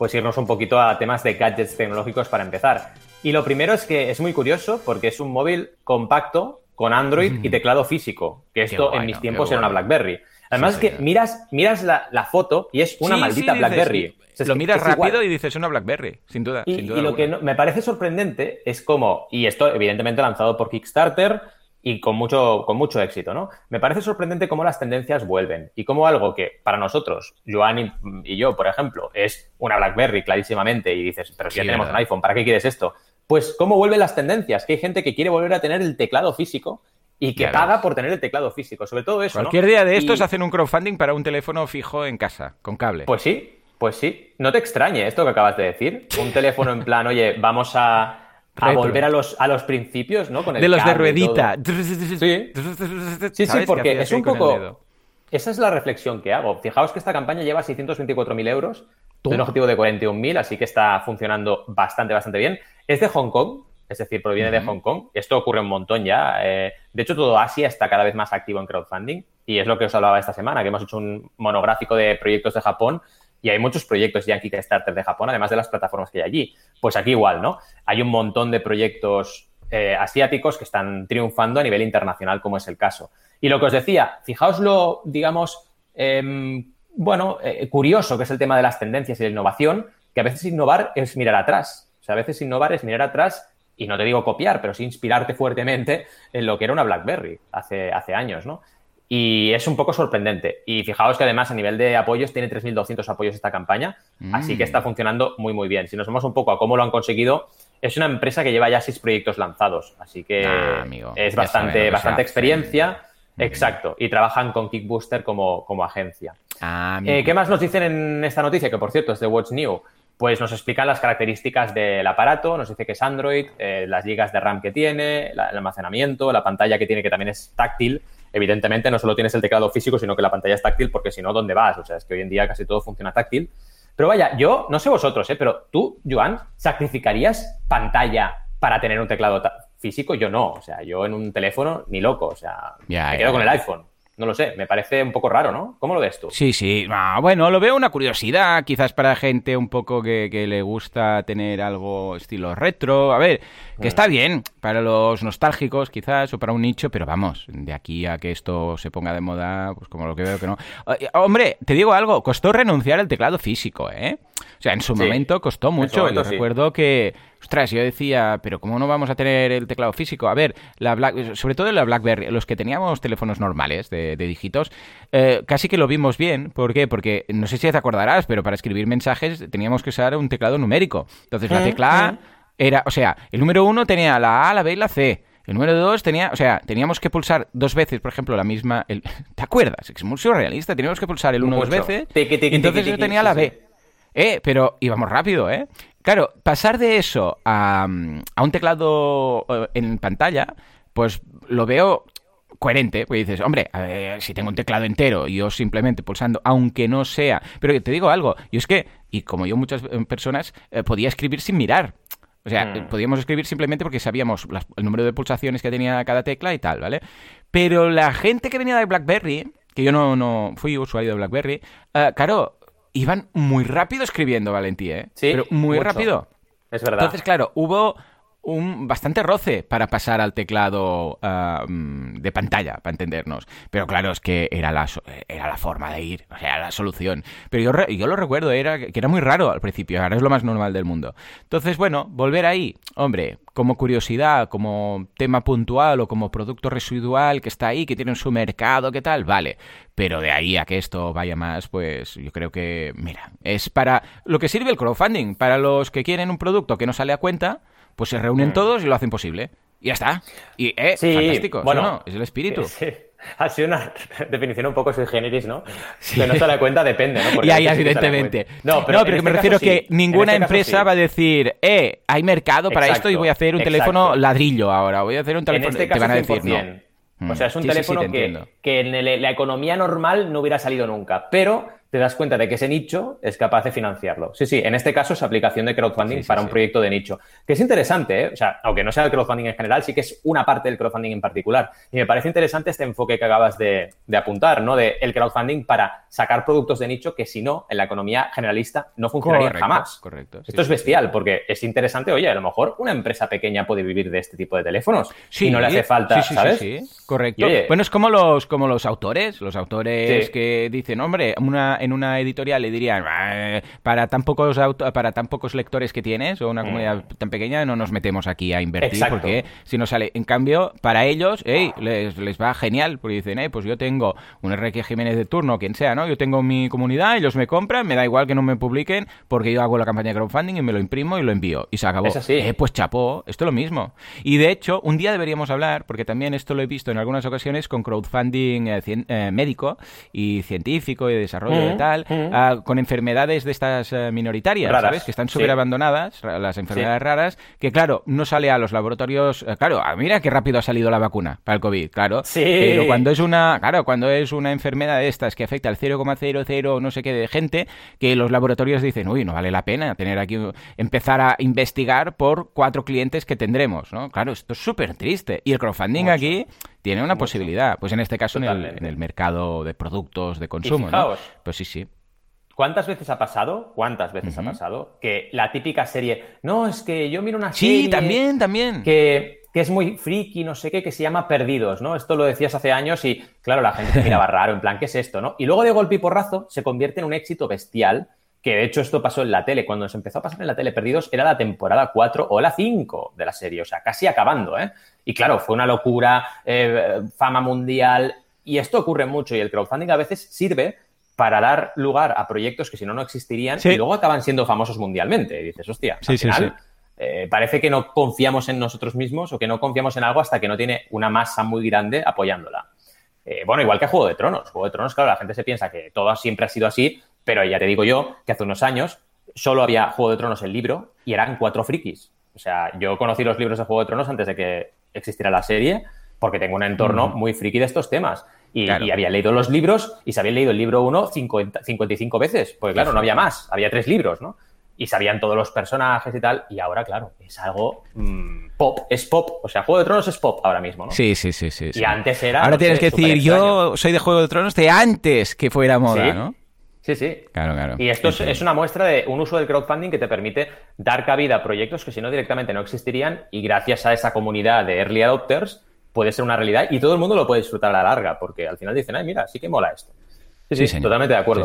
pues irnos un poquito a temas de gadgets tecnológicos para empezar. Y lo primero es que es muy curioso porque es un móvil compacto con Android y teclado físico, que esto en mis tiempos era una. BlackBerry. Además Sí, es que miras, miras la, la foto y es una Sí, maldita dices, BlackBerry. O sea, Lo miras igual. rápido y dices una BlackBerry, sin duda. Y, sin duda y lo que no- me parece sorprendente es como, y esto evidentemente lanzado por Kickstarter y con mucho, con mucho éxito, ¿no? Me parece sorprendente cómo las tendencias vuelven y cómo algo que para nosotros, Joan y, y yo, por ejemplo, es una BlackBerry clarísimamente y dices, pero si ya tenemos verdad. un iPhone, ¿para qué quieres esto? Pues cómo vuelven las tendencias, que hay gente que quiere volver a tener el teclado físico y que paga por tener el teclado físico, sobre todo eso, ¿no? Cualquier día de estos Y- hacen un crowdfunding para un teléfono fijo en casa, con cable. Pues sí, pues sí. No te extrañe esto que acabas de decir. Un teléfono en plan, oye, vamos a, a volver a los, a los principios, ¿no? Con el de los de ruedita. Sí. Sí, porque es un poco. Esa es la reflexión que hago. Fijaos que esta campaña lleva 624.000 euros de un objetivo de 41.000, así que está funcionando bastante, bastante bien. Es de Hong Kong, es decir, proviene de. Hong Kong. Esto ocurre un montón ya. eh, de hecho, todo Asia está cada vez más activo en crowdfunding y es lo que os hablaba esta semana, que hemos hecho un monográfico de proyectos de Japón y hay muchos proyectos ya en Kickstarter de Japón, además de las plataformas que hay allí. Pues aquí igual, ¿no? Hay un montón de proyectos eh, asiáticos que están triunfando a nivel internacional, como es el caso. Y lo que os decía, fijaos lo, digamos, em, bueno, eh, curioso que es el tema de las tendencias y la innovación, que a veces innovar es mirar atrás. O sea, a veces innovar es mirar atrás y no te digo copiar, pero sí inspirarte fuertemente en lo que era una BlackBerry hace, hace años, ¿no? Y es un poco sorprendente. Y fijaos que además a nivel de apoyos tiene 3.200 apoyos esta campaña, así que Mm. está funcionando muy, muy bien. Si nos vamos un poco a cómo lo han conseguido, es una empresa que lleva ya seis proyectos lanzados, así que Ah, amigo, es bastante, bastante experiencia Exacto, y trabajan con Kickbooster como, como agencia. Ah, Eh, ¿Qué más nos dicen en esta noticia? Que por cierto es de Watch New. Pues nos explican las características del aparato, nos dice que es Android, eh, las gigas de RAM que tiene, la- el almacenamiento, la pantalla que tiene que también es táctil. Evidentemente no solo tienes el teclado físico, sino que la pantalla es táctil porque si no, ¿dónde vas? O sea, es que hoy en día casi todo funciona táctil. Pero vaya, yo no sé vosotros, ¿eh? pero tú, Joan, ¿sacrificarías pantalla para tener un teclado físico? Yo no. O sea, yo en un teléfono ni loco. O sea, me quedo con el iPhone. No lo sé, me parece un poco raro, ¿no? ¿Cómo lo ves tú? Sí, sí. Ah, bueno, lo veo una curiosidad, quizás para gente un poco que, que le gusta tener algo estilo retro. A ver, que está bien para los nostálgicos, quizás, o para un nicho, pero vamos, de aquí a que esto se ponga de moda, pues como lo que veo que no. Eh, Hombre, te digo algo, costó renunciar al teclado físico, ¿eh? O sea, en su Sí, momento costó mucho. momento Yo sí. recuerdo que, ostras, yo decía, pero ¿cómo no vamos a tener el teclado físico? A ver, la Black- sobre todo en la BlackBerry, los que teníamos teléfonos normales de, de dígitos, eh, casi que lo vimos bien. ¿Por qué? Porque no sé si te acordarás, pero para escribir mensajes teníamos que usar un teclado numérico. Entonces la tecla A era, o sea, el número uno tenía la A, la B y la C. El número dos tenía, o sea, teníamos que pulsar dos veces, por ejemplo, la misma. el- ¿Te acuerdas? Es muy surrealista. Teníamos que pulsar el uno dos Mucho. veces. Y entonces yo tenía la sí. B. Eh, pero íbamos rápido, ¿eh? Claro, pasar de eso a, mm, a un teclado eh, en pantalla, pues lo veo coherente, porque dices, hombre, a ver, si tengo un teclado entero y yo simplemente pulsando, aunque no sea, pero te digo algo, y es que, y como yo muchas eh, personas, eh, podía escribir sin mirar. O sea, Mm. eh, podíamos escribir simplemente porque sabíamos las- el número de pulsaciones que tenía cada tecla y tal, ¿vale? Pero la gente que venía de BlackBerry, que yo no, no fui usuario de BlackBerry, claro, iban muy rápido escribiendo, Valentí, ¿eh? Sí, Pero muy mucho. rápido. Es verdad. Entonces, claro, hubo un bastante roce para pasar al teclado ah, mm, de pantalla, para entendernos. Pero claro, es que era la, era la forma de ir, o sea, la solución. Pero yo, yo lo recuerdo, era que era muy raro al principio, ahora es lo más normal del mundo. Entonces, bueno, volver ahí, hombre, como curiosidad, como tema puntual o como producto residual que está ahí, que tiene su mercado, ¿qué tal? Vale. Pero de ahí a que esto vaya más, pues yo creo que, mira, es para lo que sirve el crowdfunding, para los que quieren un producto que no sale a cuenta, pues se reúnen todos y lo hacen posible. Y ya está. Y, eh, Mm. Sí, fantástico. ¿sí bueno, no? es el espíritu. Sí, ha sido una definición un poco sui generis, ¿no? Que no se da cuenta, depende, ¿no? Porque Ya, ya, evidentemente. No, pero, este me refiero que ninguna este empresa va a decir, eh, hay mercado para Exacto, esto y voy a hacer un teléfono ladrillo ahora, voy a hacer un teléfono... este te van a decir, 100%. no. O sea, es un Mm. Teléfono te que, que en la economía normal no hubiera salido nunca, pero te das cuenta de que ese nicho es capaz de financiarlo. Sí, sí, en este caso es aplicación de crowdfunding Sí, sí, para sí. un proyecto de nicho, que es interesante, ¿eh? o sea, aunque no sea el crowdfunding en general, sí que es una parte del crowdfunding en particular. Y me parece interesante este enfoque que acabas de, de apuntar, ¿no? De el crowdfunding para sacar productos de nicho que si no, en la economía generalista no funcionarían Correcto, jamás. correcto, Esto es bestial, porque es interesante, oye, a lo mejor una empresa pequeña puede vivir de este tipo de teléfonos y no le hace falta, sí, sí, ¿sabes? Sí, sí, correcto. Oye- bueno, es como los, como los autores, los autores que dicen, hombre, una, en una editorial le dirían, "Ah, para tan pocos auto- para tan pocos lectores que tienes o una comunidad tan pequeña no nos metemos aquí a invertir Mm. Exacto. porque si no sale. En cambio, para ellos, hey, les, les va genial porque dicen, hey, pues yo tengo un Enrique Jiménez de turno, quien sea, ¿no? Yo tengo mi comunidad, ellos me compran, me da igual que no me publiquen porque yo hago la campaña de crowdfunding y me lo imprimo y lo envío y se acabó. Es así. Eh, pues chapó, esto es lo mismo. Y de hecho, un día deberíamos hablar, porque también esto lo he visto en algunas ocasiones con crowdfunding eh, cien- eh, médico y científico y de desarrollo y tal, ah, con enfermedades de estas eh, minoritarias, Raras, ¿sabes? Que están súper abandonadas, las enfermedades raras, que claro, no sale a los laboratorios. eh, claro, ah, mira qué rápido ha salido la vacuna para el COVID, claro. Sí. Pero cuando es una, claro, cuando es una enfermedad de estas que afecta al 0,00 no sé qué de gente, que los laboratorios dicen, uy, no vale la pena tener aquí, empezar a investigar por cuatro clientes que tendremos, ¿no? Claro, esto es súper triste. Y el crowdfunding Mucho. aquí tiene una posibilidad, pues en este caso en el, Totalmente. en el mercado de productos de consumo, ¿no? fijaos, Pues sí, sí. ¿Cuántas veces ha pasado? ¿Cuántas veces ha pasado? Que la típica serie, no, es que yo miro una Sí, serie también, también. que, que es muy friki, no sé qué, que se llama Perdidos, ¿no? Esto lo decías hace años y, claro, la gente te miraba raro, en plan, ¿qué es esto, no? Y luego de golpe y porrazo se convierte en un éxito bestial, que de hecho esto pasó en la tele. Cuando se empezó a pasar en la tele Perdidos era la temporada 4 o la 5 de la serie, o sea, casi acabando, ¿eh? Y claro, fue una locura, eh, fama mundial, y esto ocurre mucho, y el crowdfunding a veces sirve para dar lugar a proyectos que si no, no existirían Sí. y luego acaban siendo famosos mundialmente. Y dices, hostia, Sí, al final, sí. eh, parece que no confiamos en nosotros mismos o que no confiamos en algo hasta que no tiene una masa muy grande apoyándola. eh, bueno, igual que Juego de Tronos. Juego de Tronos, claro, la gente se piensa que todo siempre ha sido así, pero ya te digo yo que hace unos años solo había Juego de Tronos el libro y eran cuatro frikis. O sea, yo conocí los libros de Juego de Tronos antes de que existiera la serie porque tengo un entorno muy friki de estos temas. Y, había leído los libros y se había leído el libro 1 55 veces, porque claro, no había más, había tres libros, ¿no? Y sabían todos los personajes y tal, y ahora, claro, es algo mm, pop, es pop, o sea, Juego de Tronos es pop ahora mismo, ¿no? Sí, sí, sí, sí. Y antes era... Ahora tienes que decir, yo soy de Juego de Tronos de antes que fuera moda, ¿no? Sí, sí. Claro, claro. Y esto es, una muestra de un uso del crowdfunding que te permite dar cabida a proyectos que si no directamente no existirían y gracias a esa comunidad de early adopters puede ser una realidad y todo el mundo lo puede disfrutar a la larga, porque al final dicen, ay, mira, sí que mola esto. Sí, sí, totalmente de acuerdo.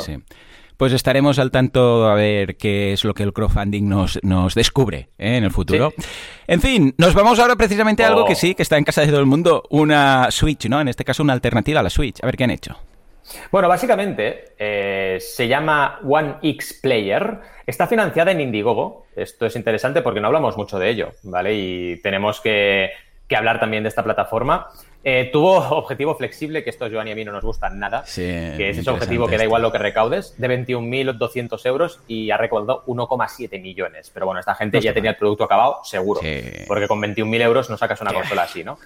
Pues estaremos al tanto a ver qué es lo que el crowdfunding nos, nos descubre ¿eh? en el futuro. En fin, nos vamos ahora precisamente a algo que oh. sí, que está en casa de todo el mundo, una Switch, ¿no? En este caso una alternativa a la Switch. A ver qué han hecho. Bueno, básicamente eh, se llama One X Player. Está financiada en Indiegogo. Esto es interesante porque no hablamos mucho de ello, ¿vale? Y tenemos que que hablar también de esta plataforma. Eh, tuvo objetivo flexible, que esto Joan y a mí no nos gusta nada, que es ese objetivo que da igual lo que recaudes, de 21.200 euros y ha recaudado 1,7 millones. Pero bueno, esta gente ya tenía el producto acabado, seguro, porque con 21.000 euros no sacas una consola así, ¿no?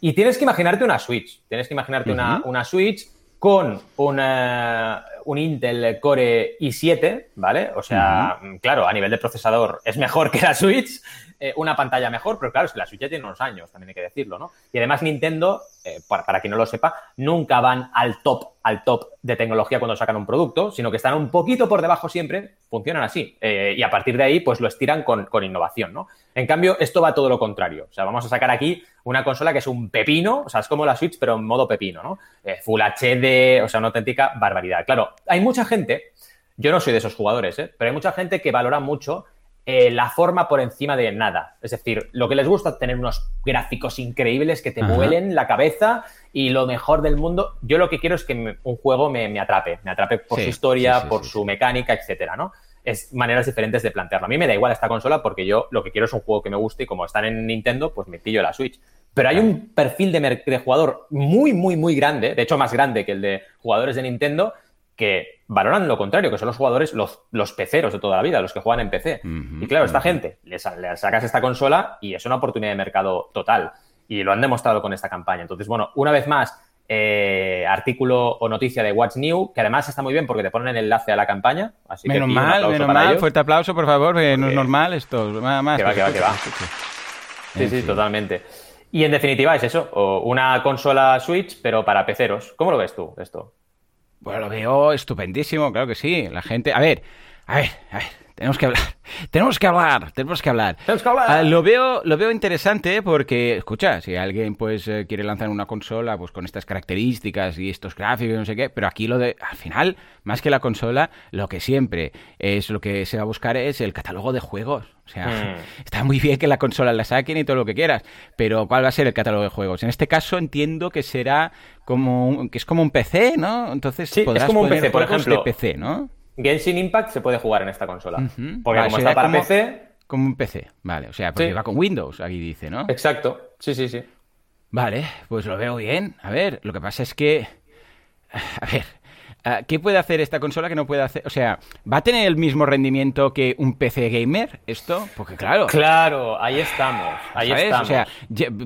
Y tienes que imaginarte una Switch, tienes que imaginarte una, una Switch con una, un Intel Core i7, ¿vale? O sea, claro, a nivel de procesador es mejor que la Switch, eh, una pantalla mejor, pero claro, es que la Switch ya tiene unos años, también hay que decirlo, ¿no? Y además Nintendo, eh, para, quien no lo sepa, nunca van al top, al top de tecnología cuando sacan un producto, sino que están un poquito por debajo siempre, funcionan así. Eh, y a partir de ahí, pues lo estiran con, con, innovación, ¿no? En cambio, esto va todo lo contrario. O sea, vamos a sacar aquí una consola que es un pepino, o sea, es como la Switch, pero en modo pepino, ¿no? Full HD, o sea, una auténtica barbaridad. Claro, hay mucha gente, yo no soy de esos jugadores, ¿eh? pero hay mucha gente que valora mucho eh, la forma por encima de nada. Es decir, lo que les gusta es tener unos gráficos increíbles que te vuelen la cabeza y lo mejor del mundo. Yo lo que quiero es que un juego me, atrape, me atrape por su historia, por su mecánica, etcétera, ¿no? Es maneras diferentes de plantearlo. A mí me da igual esta consola porque yo lo que quiero es un juego que me guste y como están en Nintendo, pues me pillo la Switch. Pero hay un perfil de, de jugador muy, muy, muy grande, de hecho más grande que el de jugadores de Nintendo, que valoran lo contrario, que son los jugadores, los, los peceros de toda la vida, los que juegan en PC. y claro, esta gente, le, sacas esta consola y es una oportunidad de mercado total. Y lo han demostrado con esta campaña. Entonces, bueno, una vez más, eh, artículo o noticia de What's New, que además está muy bien porque te ponen el enlace a la campaña. Así menos mal, menos mal. Fuerte aplauso, por favor, no es normal esto. Más, que va, que va, que va. Sí, sí, totalmente. Y en definitiva es eso, una consola Switch, pero para peceros. ¿Cómo lo ves tú esto? Bueno, lo veo estupendísimo, claro que sí. La gente. A ver, a ver, a ver. Tenemos que hablar. Tenemos que hablar. Tenemos que hablar. Tenemos que hablar. Lo veo, lo veo interesante porque, escucha, si alguien pues eh, quiere lanzar una consola pues con estas características y estos gráficos y no sé qué, pero aquí lo de, al final, más que la consola, lo que siempre es lo que se va a buscar es el catálogo de juegos. O sea, hmm. está muy bien que la consola la saquen y todo lo que quieras, pero ¿cuál va a ser el catálogo de juegos? En este caso entiendo que será como un, que es como un PC, ¿no? Entonces sí, es como un PC, por ejemplo. De PC, ¿no? Genshin Impact se puede jugar en esta consola. Porque como está para PC. Como un PC, vale. O sea, porque va con Windows, aquí dice, ¿no? Exacto. Sí, sí, sí. Vale, pues lo veo bien. A ver, lo que pasa es que. A ver, ¿Qué puede hacer esta consola que no puede hacer? O sea, ¿va a tener el mismo rendimiento que un PC gamer esto? Porque claro. Claro, ahí estamos. Ahí estamos. O sea,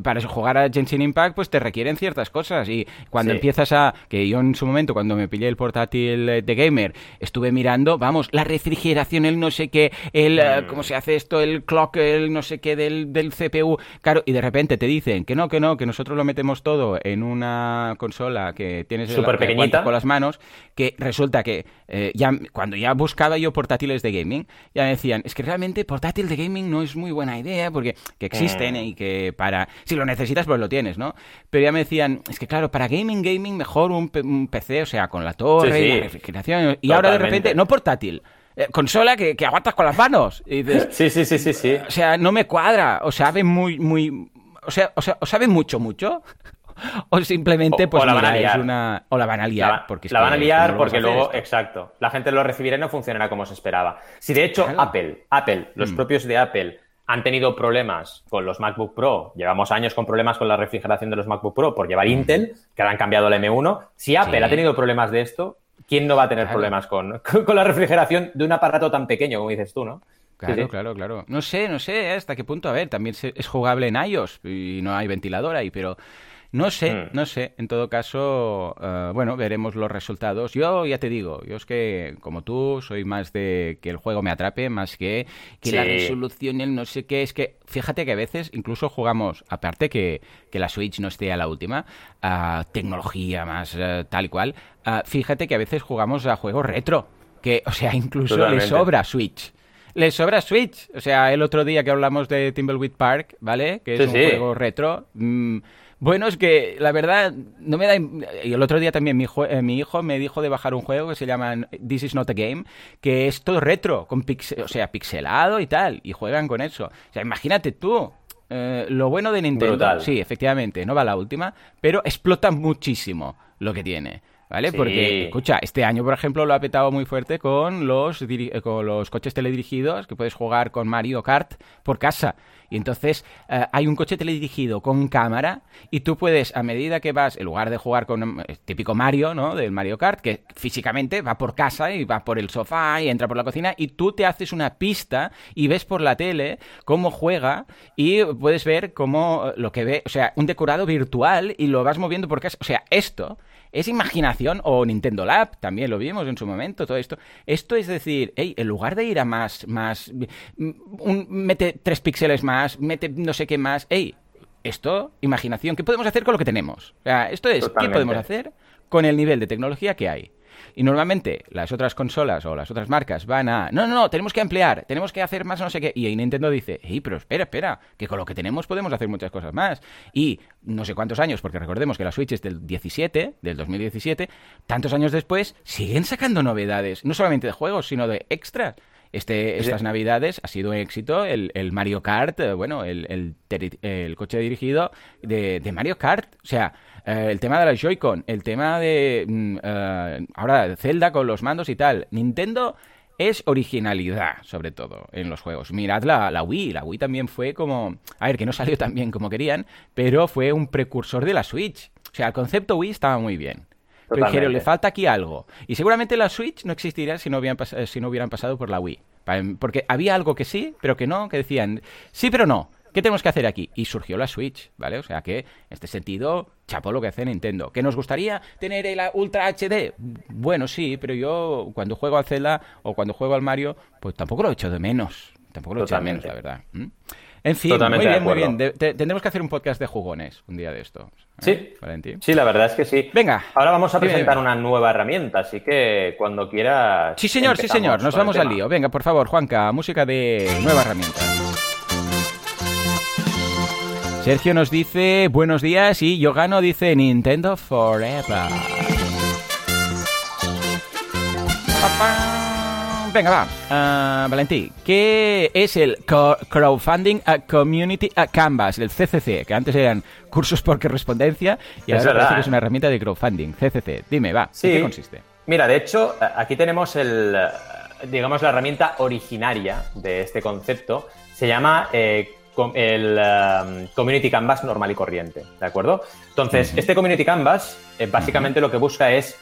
para jugar a Genshin Impact, pues te requieren ciertas cosas. Y cuando empiezas a. Que yo en su momento, cuando me pillé el portátil de gamer, estuve mirando, vamos, la refrigeración, el no sé qué, el. Eh, mm. ¿Cómo se hace esto? El clock, el no sé qué del, del CPU. Claro, y de repente te dicen que no, que no, que nosotros lo metemos todo en una consola que tienes Súper pequeñita. con las manos que resulta que eh, ya cuando ya buscaba yo portátiles de gaming, ya me decían, es que realmente portátil de gaming no es muy buena idea porque que existen mm. y que para... Si lo necesitas, pues lo tienes, ¿no? Pero ya me decían, es que claro, para gaming, gaming, mejor un, PC, o sea, con la torre y la refrigeración. Y ahora de repente, no portátil, eh, consola que, que, aguantas con las manos. Y dices, sí, sí, sí, sí, sí. O sea, no me cuadra. O sabe muy, muy... O sea, o sea, o sabe mucho, mucho. o simplemente pues o la van a liar. una o la van a liar la, porque la van a liar porque luego exacto la gente lo recibirá y no funcionará como se esperaba si de hecho Apple Apple los mm. propios de Apple han tenido problemas con los MacBook Pro, llevamos años con problemas con la refrigeración de los MacBook Pro por llevar Intel, que ahora han cambiado el M1. Si Apple ha tenido problemas de esto, ¿quién no va a tener problemas con, con, la refrigeración de un aparato tan pequeño como dices tú, no? Claro, claro, claro. No sé, no sé hasta qué punto. A ver, también es jugable en iOS y no hay ventilador ahí, pero no sé, hmm. no sé. En todo caso, eh, bueno, veremos los resultados. Yo ya te digo, yo es que, como tú, soy más de que el juego me atrape, más que que la resolución, el no sé qué. Es que, fíjate que a veces incluso jugamos, aparte que, que la Switch no esté a la última, a tecnología más eh, tal y cual, fíjate que a veces jugamos a juegos retro. Que, o sea, incluso le sobra Switch le sobra Switch. O sea, el otro día que hablamos de Timbleweed Park, ¿vale? Que es un juego retro. Mm, bueno, es que la verdad no me da... Y el otro día también mi, eh, mi, hijo me dijo de bajar un juego que se llama This is not a game, que es todo retro, con o sea, pixelado y tal, y juegan con eso. O sea, imagínate tú, eh, lo bueno de Nintendo, sí, efectivamente, no va la última, pero explota muchísimo lo que tiene. ¿Vale? Porque, escucha, este año, por ejemplo, lo ha petado muy fuerte con los, eh, con los coches teledirigidos, que puedes jugar con Mario Kart por casa. Y entonces eh, hay un coche teledirigido con cámara y tú puedes, a medida que vas, en lugar de jugar con el eh, típico Mario, ¿no? Del Mario Kart, que físicamente va por casa y va por el sofá y entra por la cocina y tú te haces una pista y ves por la tele cómo juega y puedes ver cómo lo que ve, o sea, un decorado virtual y lo vas moviendo por casa. O sea, esto es imaginación o Nintendo Lab, también lo vimos en su momento, todo esto. Esto es decir, hey, en lugar de ir a más, más, un, mete tres píxeles más, mete no sé qué más, hey, esto, imaginación, ¿qué podemos hacer con lo que tenemos? O sea, esto es, ¿qué podemos hacer con el nivel de tecnología que hay? Y normalmente las otras consolas o las otras marcas van a, no, no, no, tenemos que ampliar, tenemos que hacer más no sé qué. Y ahí Nintendo dice, hey, pero espera, espera, que con lo que tenemos podemos hacer muchas cosas más. Y no sé cuántos años, porque recordemos que la Switch es del 17, del 2017, tantos años después, siguen sacando novedades, no solamente de juegos, sino de extras. Este, estas navidades ha sido un éxito el, Mario Kart, eh, bueno, el, el, coche dirigido de, de, Mario Kart. O sea, eh, el tema de la Joy-Con, el tema de mm, eh, ahora Zelda con los mandos y tal. Nintendo es originalidad, sobre todo, en los juegos. Mirad la, la, Wii, la Wii también fue como... A ver, que no salió tan bien como querían, pero fue un precursor de la Switch. O sea, el concepto Wii estaba muy bien. Pero dijeron, le falta aquí algo. Y seguramente la Switch no existiría si no, hubieran si no hubieran pasado por la Wii. Porque había algo que sí, pero que no, que decían, sí, pero no. ¿Qué tenemos que hacer aquí? Y surgió la Switch, ¿vale? O sea que, en este sentido, chapó lo que hace Nintendo. ¿Que nos gustaría tener el Ultra HD? Bueno, sí, pero yo cuando juego al Zelda o cuando juego al Mario, pues tampoco lo he hecho de menos. Tampoco lo he hecho de menos, la verdad. En fin, muy bien, muy bien. tendremos que hacer un podcast de jugones un día de esto. ¿eh? Sí, sí, la verdad es que sí. Venga. Ahora vamos a presentar una nueva herramienta, así que cuando quieras. Sí, señor, sí, señor. Nos vamos al lío. Venga, por favor, Juanca, música de nueva herramienta. Sergio nos dice buenos días y Yogano dice Nintendo Forever. Venga, va. Uh, Valentí, ¿qué es el Crowdfunding Community Canvas, el CCC? Que antes eran cursos por correspondencia y ahora parece que es una herramienta de crowdfunding. CCC, dime, va, ¿en qué consiste? Mira, de hecho, aquí tenemos el, digamos, la herramienta originaria de este concepto. Se llama eh, el um, Community Canvas normal y corriente, ¿de acuerdo? Entonces, este Community Canvas eh, básicamente lo que busca es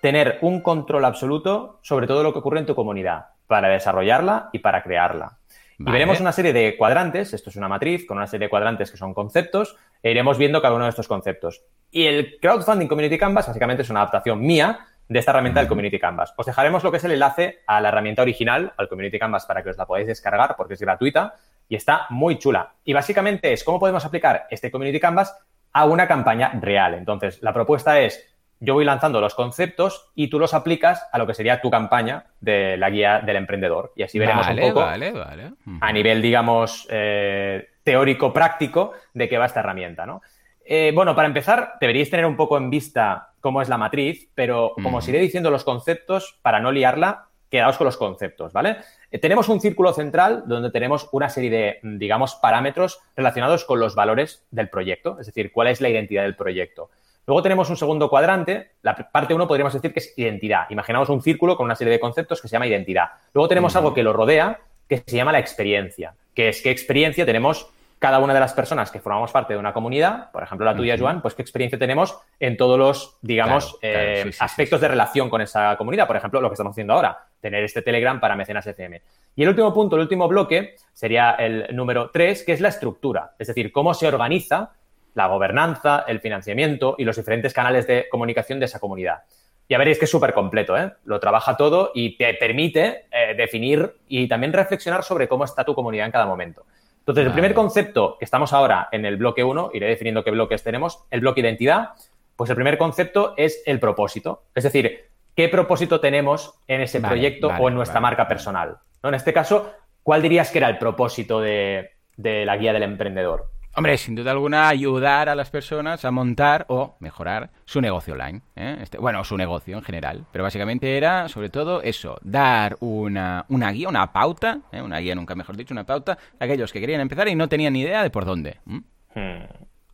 tener un control absoluto sobre todo lo que ocurre en tu comunidad para desarrollarla y para crearla. Y veremos una serie de cuadrantes, esto es una matriz con una serie de cuadrantes que son conceptos, e iremos viendo cada uno de estos conceptos. Y el Crowdfunding Community Canvas básicamente es una adaptación mía de esta herramienta del Community Canvas. Os dejaremos lo que es el enlace a la herramienta original, al Community Canvas, para que os la podáis descargar porque es gratuita y está muy chula. Y básicamente es cómo podemos aplicar este Community Canvas a una campaña real. Entonces, la propuesta es, yo voy lanzando los conceptos y tú los aplicas a lo que sería tu campaña de la guía del emprendedor. Y así veremos un poco a nivel, digamos, eh, teórico-práctico de qué va esta herramienta, ¿no? Eh, bueno, para empezar, deberíais tener un poco en vista cómo es la matriz, pero como os iré diciendo los conceptos, para no liarla, quedaos con los conceptos, ¿vale? Eh, tenemos un círculo central donde tenemos una serie de, mm, digamos, parámetros relacionados con los valores del proyecto, es decir, cuál es la identidad del proyecto. Luego tenemos un segundo cuadrante, la parte 1 podríamos decir que es identidad. Imaginamos un círculo con una serie de conceptos que se llama identidad. Luego tenemos algo que lo rodea, que se llama la experiencia. que es qué experiencia tenemos cada una de las personas que formamos parte de una comunidad, por ejemplo la tuya, Joan, pues qué experiencia tenemos en todos los, digamos, eh, aspectos de relación con esa comunidad. Por ejemplo, lo que estamos haciendo ahora, tener este Telegram para mecenas FM. Y el último punto, el último bloque, sería el número tres, que es la estructura, es decir, cómo se organiza la gobernanza, el financiamiento y los diferentes canales de comunicación de esa comunidad. Ya veréis que es súper completo, ¿eh? Lo trabaja todo y te permite eh, definir y también reflexionar sobre cómo está tu comunidad en cada momento. Entonces, el primer concepto que estamos ahora en el bloque 1, iré definiendo qué bloques tenemos, el bloque identidad, pues el primer concepto es el propósito. Es decir, qué propósito tenemos en ese proyecto o en nuestra marca personal. ¿no? En este caso, ¿cuál dirías que era el propósito de la guía del emprendedor? Hombre, sin duda alguna, ayudar a las personas a montar o mejorar su negocio online. ¿eh? Este, bueno, su negocio en general. Pero básicamente era, sobre todo, eso, dar una, una guía, una pauta, ¿eh? una guía nunca mejor dicho, una pauta a aquellos que querían empezar y no tenían ni idea de por dónde. Hmm,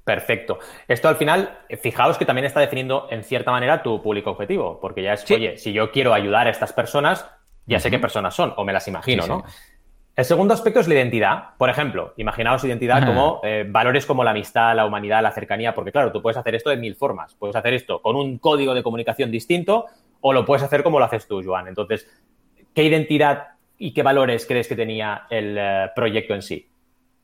perfecto. Esto al final, fijaos que también está definiendo en cierta manera tu público objetivo, porque ya es, oye, si yo quiero ayudar a estas personas, ya sé qué personas son, o me las imagino, ¿no? El segundo aspecto es la identidad. Por ejemplo, imaginaos identidad como eh, valores como la amistad, la humanidad, la cercanía, porque claro, tú puedes hacer esto de mil formas. Puedes hacer esto con un código de comunicación distinto o lo puedes hacer como lo haces tú, Joan. Entonces, ¿qué identidad y qué valores crees que tenía el eh, proyecto en sí?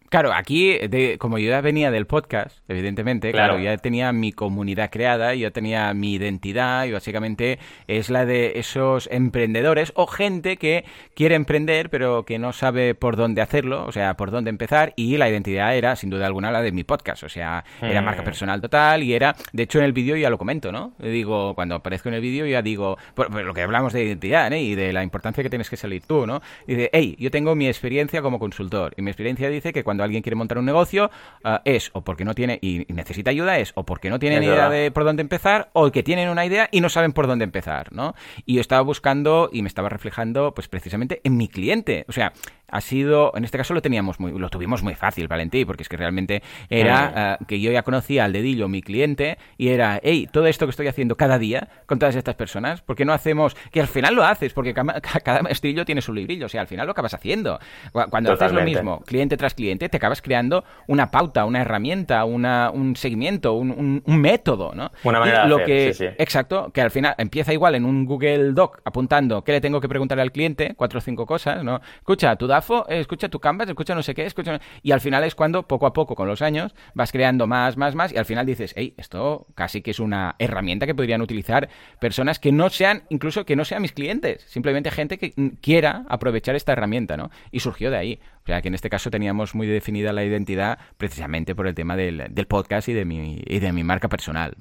Claro, aquí, como yo ya venía del podcast, evidentemente, claro. ya tenía mi comunidad creada, yo tenía mi identidad y básicamente es la de esos emprendedores o gente que quiere emprender pero que no sabe por dónde hacerlo, o sea, por dónde empezar y la identidad era sin duda alguna la de mi podcast, o sea, era marca mm. personal total y era, de hecho en el vídeo ya lo comento, ¿no? Digo, cuando aparezco en el vídeo ya digo, por, lo que hablamos de identidad ¿eh? y de la importancia que tienes que salir tú, ¿no? Y de, hey, yo tengo mi experiencia como consultor y mi experiencia dice que cuando alguien quiere montar un negocio ah, es o porque no tiene y necesita ayuda, es o porque no tiene ni idea de por dónde empezar o que tienen una idea y no saben por dónde empezar, ¿no? Y yo estaba buscando y me estaba reflejando pues precisamente en mi cliente. O sea, ha sido, en este caso lo teníamos muy, lo tuvimos muy fácil, Valentí, porque es que realmente era ah, que yo ya conocía al dedillo mi cliente y era, hey, todo esto que estoy haciendo cada día con todas estas personas, ¿por qué no hacemos, que al final lo haces, porque cada, maestrillo tiene su librillo, o sea, al final lo acabas haciendo. Cuando haces lo mismo, cliente tras cliente, te acabas creando una pauta, una herramienta, una, un seguimiento, un, un, método, ¿no? Una manera lo de que, sí, sí. Exacto, que al final empieza igual en un Google Doc apuntando qué le tengo que preguntar al cliente, cuatro o cinco cosas, ¿no? Escucha, tu Eh, escucha tu Canvas, escucha no sé qué, escucha... Y al final es cuando, poco a poco, con los años, vas creando más, más, más, y al final dices, hey, esto casi que es una herramienta que podrían utilizar personas que no sean, incluso que no sean mis clientes, simplemente gente que quiera aprovechar esta herramienta, ¿no? Y surgió de ahí. O sea, que en este caso teníamos muy definida la identidad precisamente por el tema del, podcast y de, mi, y de mi marca personal.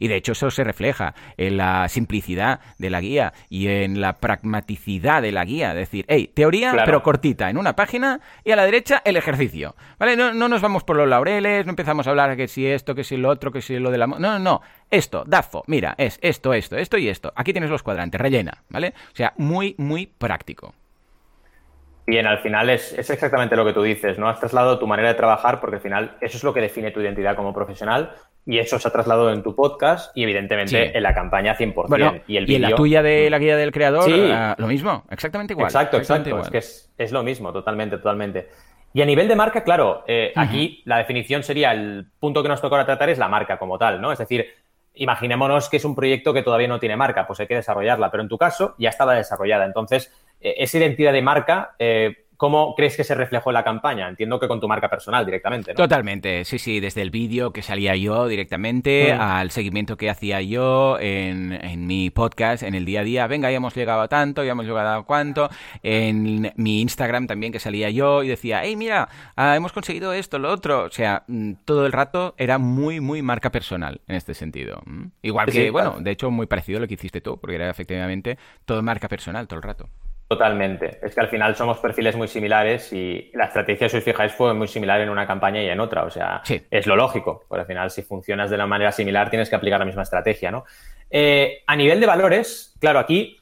Y de hecho eso se refleja en la simplicidad de la guía y en la pragmaticidad de la guía. Es decir, hey, teoría pero cortita en una página y a la derecha el ejercicio. ¿Vale? No, no nos vamos por los laureles, no empezamos a hablar que si esto, que si lo otro, que si lo de la... No, no, no. Esto, DAFO, mira, es esto, esto, esto y esto. Aquí tienes los cuadrantes, rellena, ¿vale? O sea, muy, muy práctico. Bien, al final es, exactamente lo que tú dices, ¿no? Has trasladado tu manera de trabajar porque al final eso es lo que define tu identidad como profesional y eso se ha trasladado en tu podcast y evidentemente en la campaña 100%. y, el y en la tuya de la guía del creador, sí. uh, lo mismo, exactamente igual. Exacto, exacto, es que es, es, lo mismo, totalmente, totalmente. Y a nivel de marca, claro, eh, uh -huh. aquí la definición sería, el punto que nos toca tratar es la marca como tal, ¿no? Es decir, imaginémonos que es un proyecto que todavía no tiene marca, pues hay que desarrollarla, pero en tu caso ya estaba desarrollada. Entonces, eh, esa identidad de marca, eh, ¿Cómo crees que se reflejó en la campaña? Entiendo que con tu marca personal directamente, ¿no? Totalmente, sí, sí, desde el vídeo que salía yo directamente mm. al seguimiento que hacía yo en, en, mi podcast, en el día a día. Venga, ya hemos llegado a tanto, ya hemos llegado a cuánto. En mi Instagram también que salía yo y decía, hey, mira, ah, hemos conseguido esto, lo otro. O sea, mm, todo el rato era muy, muy marca personal en este sentido. Igual que, sí, bueno, de hecho, muy parecido a lo que hiciste tú, porque era efectivamente todo marca personal todo el rato. Totalmente. Es que al final somos perfiles muy similares y la estrategia, si os fijáis, fue muy similar en una campaña y en otra. O sea, sí. es lo lógico. Porque al final, si funcionas de una manera similar, tienes que aplicar la misma estrategia, ¿no? Eh, a nivel de valores, claro, aquí,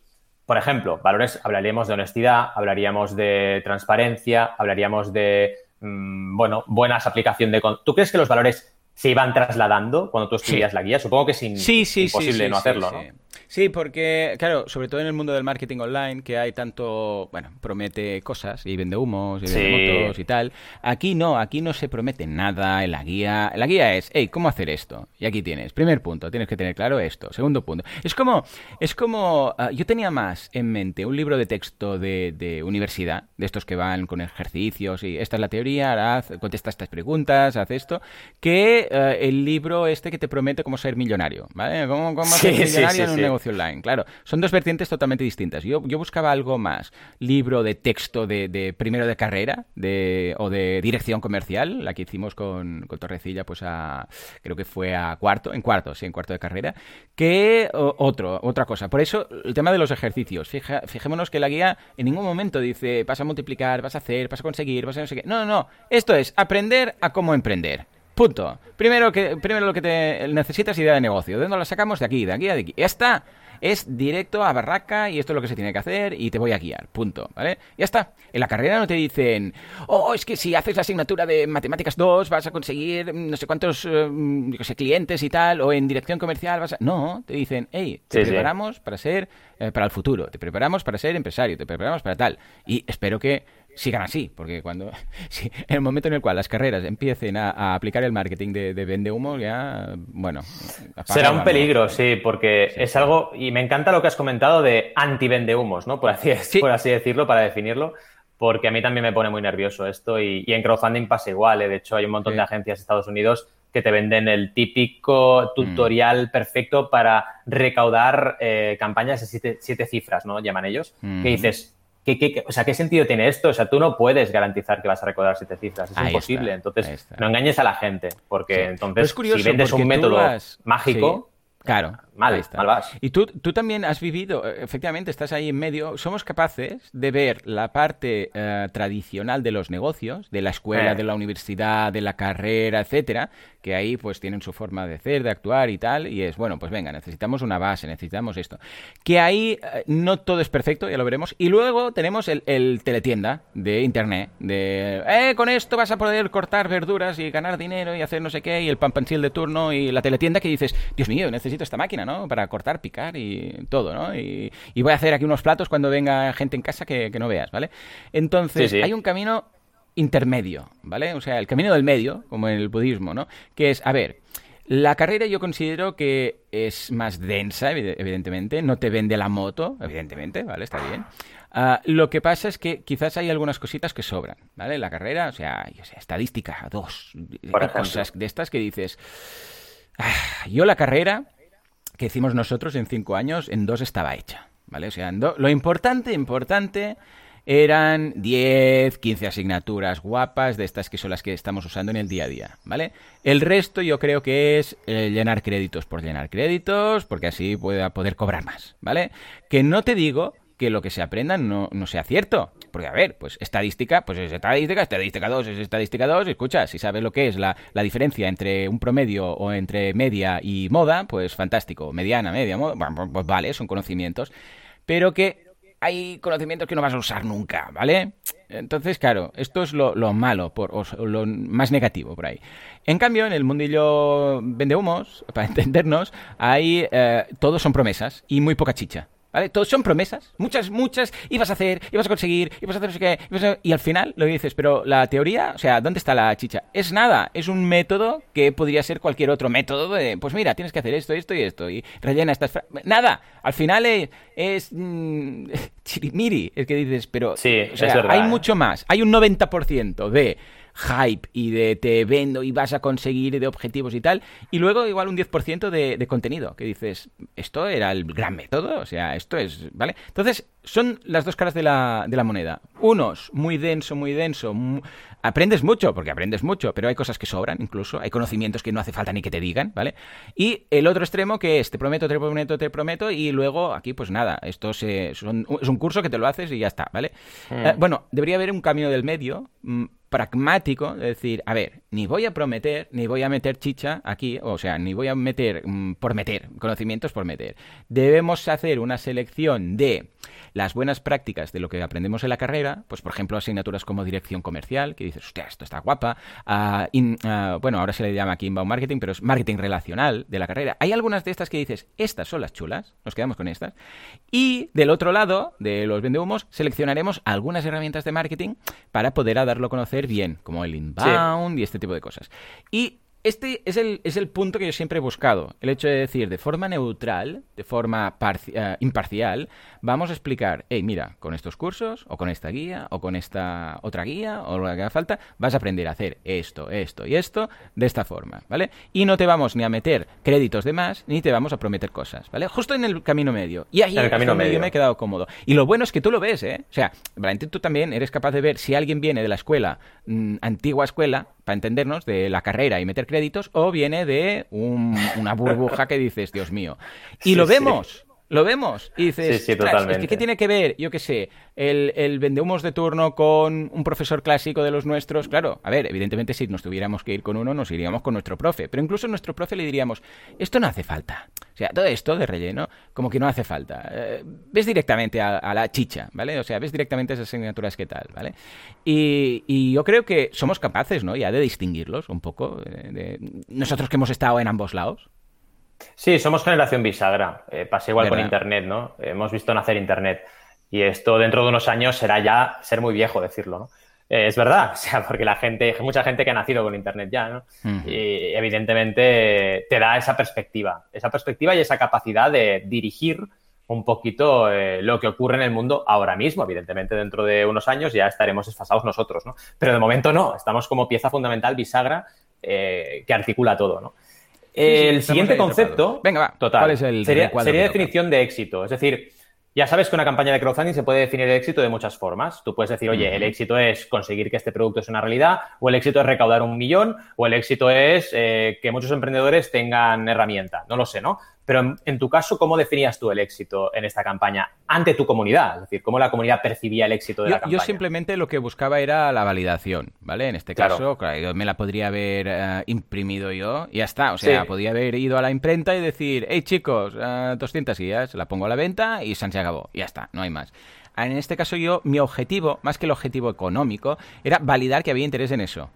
por ejemplo, valores, hablaríamos de honestidad, hablaríamos de transparencia, hablaríamos de, mmm, bueno, buenas aplicación de... ¿Tú crees que los valores se iban trasladando cuando tú escribías sí. la guía? Supongo que es in sí, sí, imposible no hacerlo, ¿no? Sí, porque, claro, sobre todo en el mundo del marketing online, que hay tanto, bueno, promete cosas y vende humos y vende motos y tal. Aquí no, aquí no se promete nada en la guía. La guía es, hey, ¿cómo hacer esto? Y aquí tienes, primer punto, tienes que tener claro esto. Segundo punto, es como, es como, ah, yo tenía más en mente un libro de texto de, de, universidad, de estos que van con ejercicios y esta es la teoría, haz, contesta estas preguntas, haz esto, que eh, el libro este que te promete cómo ser millonario, ¿vale? ¿Cómo, cómo ser millonario en un negocio online? Claro, son dos vertientes totalmente distintas. Yo, yo buscaba algo más, libro de texto de, de primero de carrera de, o de dirección comercial, la que hicimos con, con Torrecilla, pues a, creo que fue a cuarto, en cuarto, sí, en cuarto de carrera, que otro, otra cosa. Por eso, el tema de los ejercicios. fijémonos que la guía en ningún momento dice, vas a multiplicar, vas a hacer, vas a conseguir, vas a no sé qué. No, no, no. Esto es aprender a cómo emprender. Punto. Primero, que, primero lo que te necesitas idea de negocio. ¿De dónde la sacamos? De aquí, de aquí, de aquí. Ya está es directo a barraca y esto es lo que se tiene que hacer y te voy a guiar, punto, ¿vale? Ya está. En la carrera no te dicen, oh, es que si haces la asignatura de matemáticas 2 vas a conseguir no sé cuántos, eh, yo sé, clientes y tal, o en dirección comercial vas a... No, te dicen, hey, te preparamos para ser, eh, para el futuro, te preparamos para ser empresario, te preparamos para tal. Y espero que sigan así, porque cuando en el momento en el cual las carreras empiecen a, aplicar el marketing de, vende humo, ya, bueno... Será un peligro, sí, porque es algo, y me encanta lo que has comentado de anti-vende humos, ¿no? Por así, por así decirlo, para definirlo, porque a mí también me pone muy nervioso esto y, en crowdfunding pasa igual, ¿eh? de hecho hay un montón de agencias de Estados Unidos que te venden el típico tutorial mm. perfecto para recaudar eh, campañas de siete, cifras, ¿no? Llaman ellos, que dices, ¿Qué, o sea, ¿qué sentido tiene esto? O sea, tú no puedes garantizar que vas a recordar siete cifras, es imposible. entonces, no engañes a la gente, porque entonces, si vendes un método mágico, Claro. Mal, mal vas. Y tú, tú también has vivido, eh, efectivamente, estás ahí en medio. Somos capaces de ver la parte eh, tradicional de los negocios, de la escuela, de la universidad, de la carrera, etcétera, que ahí pues tienen su forma de hacer, de actuar y tal, y es, bueno, pues venga, necesitamos una base, necesitamos esto. Que ahí eh, no todo es perfecto, ya lo veremos. Y luego tenemos el, el teletienda de internet, de, eh, con esto vas a poder cortar verduras y ganar dinero y hacer no sé qué, y el pan de turno y la teletienda que dices, Dios mío, necesito esta máquina, ¿no? Para cortar, picar y todo, ¿no? Y, voy a hacer aquí unos platos cuando venga gente en casa que, no veas, ¿vale? Entonces, hay un camino intermedio, ¿vale? O sea, el camino del medio, como en el budismo, ¿no? Que es, a ver, la carrera yo considero que es más densa, evidentemente, no te vende la moto, evidentemente, ¿vale? Está bien. Ah, lo que pasa es que quizás hay algunas cositas que sobran, ¿vale? La carrera, o sea, yo sé, estadística, dos, cosas de estas que dices... Ah, yo la carrera que hicimos nosotros en cinco años, en dos estaba hecha, ¿vale? O sea, lo importante, importante eran 10, 15 asignaturas guapas de estas que son las que estamos usando en el día a día, ¿vale? El resto yo creo que es eh, llenar créditos por llenar créditos, porque así pueda poder cobrar más, ¿vale? Que no te digo que lo que se aprenda no, no sea cierto. Porque, a ver, pues estadística, pues es estadística, estadística 2 es estadística 2. Escucha, si sabes lo que es la, la, diferencia entre un promedio o entre media y moda, pues fantástico. Mediana, media, moda, pues, pues vale, son conocimientos. Pero que hay conocimientos que no vas a usar nunca, ¿vale? Entonces, claro, esto es lo, malo, por, o lo más negativo por ahí. En cambio, en el mundillo vende humos, para entendernos, hay eh, todos son promesas y muy poca chicha. ¿Vale? Todos son promesas, muchas, muchas, y vas a hacer, y vas a conseguir, y vas a hacer no sé qué, y al final lo dices, pero la teoría, o sea, ¿dónde está la chicha? Es nada, es un método que podría ser cualquier otro método de, pues mira, tienes que hacer esto, esto y esto, y rellena estas... Nada, al final es, es mm, chirimiri, es que dices, pero sí, hay mucho más, hay un 90% de hype y de te vendo y vas a conseguir de objetivos y tal, y luego igual un 10% de, de contenido, que dices, esto era el gran método, o sea, esto es, ¿vale? Entonces, son las dos caras de la, de la moneda. Unos, muy denso, muy denso, aprendes mucho, porque aprendes mucho, pero hay cosas que sobran incluso, hay conocimientos que no hace falta ni que te digan, ¿vale? Y el otro extremo que es, te prometo, te prometo, te prometo, y luego aquí pues nada, esto es un curso que te lo haces y ya está, ¿vale? Mm. Eh, bueno, debería haber un camino del medio mm, pragmático de decir, a ver, ni voy a prometer, ni voy a meter chicha aquí, o sea, ni voy a meter mm, por meter, conocimientos por meter. Debemos hacer una selección de las buenas prácticas de lo que aprendemos en la carrera, pues por ejemplo asignaturas como dirección comercial, que dices, hostia, esto está guapa, bueno, ahora se le llama aquí inbound marketing, pero es marketing relacional de la carrera. Hay algunas de estas que dices, estas son las chulas, nos quedamos con estas. Y del otro lado, de los vendehumos, seleccionaremos algunas herramientas de marketing para poder darlo a conocer bien, como el inbound y este tipo de cosas. Y este es el, es el punto que yo siempre he buscado. El hecho de decir de forma neutral, de forma eh, imparcial, vamos a explicar, hey, mira, con estos cursos, o con esta guía, o con esta otra guía, o lo que haga falta, vas a aprender a hacer esto, esto y esto de esta forma, ¿vale? Y no te vamos ni a meter créditos de más, ni te vamos a prometer cosas, ¿vale? Justo en el camino medio. Y ahí en el camino medio me he quedado cómodo. Y lo bueno es que tú lo ves, ¿eh? O sea, tú también eres capaz de ver si alguien viene de la escuela, mm, antigua escuela, para entendernos, de la carrera y meter créditos, o viene de una burbuja que dices, Dios mío. Y lo vemos. Lo vemos y dices, sí, es que ¿qué tiene que ver, yo qué sé, el, el vendehumos de turno con un profesor clásico de los nuestros? Claro, a ver, evidentemente si nos tuviéramos que ir con uno, nos iríamos con nuestro profe, pero incluso a nuestro profe le diríamos, esto no hace falta. O sea, todo esto de relleno, como que no hace falta. Eh, ves directamente a, la chicha, ¿vale? O sea, ves directamente esas asignaturas que tal, ¿vale? Y, y, yo creo que somos capaces, ¿no? Ya de distinguirlos un poco, eh, de, nosotros que hemos estado en ambos lados. Sí, somos generación bisagra. Eh, pasa igual con Internet, ¿no? Hemos visto nacer Internet. Y esto dentro de unos años será ya ser muy viejo decirlo, ¿no? Eh, es verdad, o sea, porque la gente, hay mucha gente que ha nacido con Internet ya, ¿no? Y evidentemente te da esa perspectiva, esa perspectiva y esa capacidad de dirigir un poquito eh, lo que ocurre en el mundo ahora mismo. Evidentemente, dentro de unos años ya estaremos esfasados nosotros, ¿no? Pero de momento no, estamos como pieza fundamental bisagra que articula todo, ¿no? El siguiente concepto. Venga, va. Total. ¿Cuál es el sería, sería definición de éxito. Es decir, ya sabes que una campaña de crowdfunding se puede definir el éxito de muchas formas. Tú puedes decir, oye, el éxito es conseguir que este producto es una realidad, o el éxito es recaudar un millón, o el éxito es eh, que muchos emprendedores tengan herramienta. No lo sé, ¿no? Pero en, tu caso, ¿cómo definías tú el éxito en esta campaña ante tu comunidad? Es decir, ¿cómo la comunidad percibía el éxito de la campaña? Yo simplemente lo que buscaba era la validación, ¿vale? En este caso, claro, me la podría haber eh, imprimido yo y ya está. O sea, podría haber ido a la imprenta y decir, hey chicos, 200 eh, guías, la pongo a la venta y se acabó. Y ya está, no hay más. En este caso yo, mi objetivo, más que el objetivo económico, era validar que había interés en eso.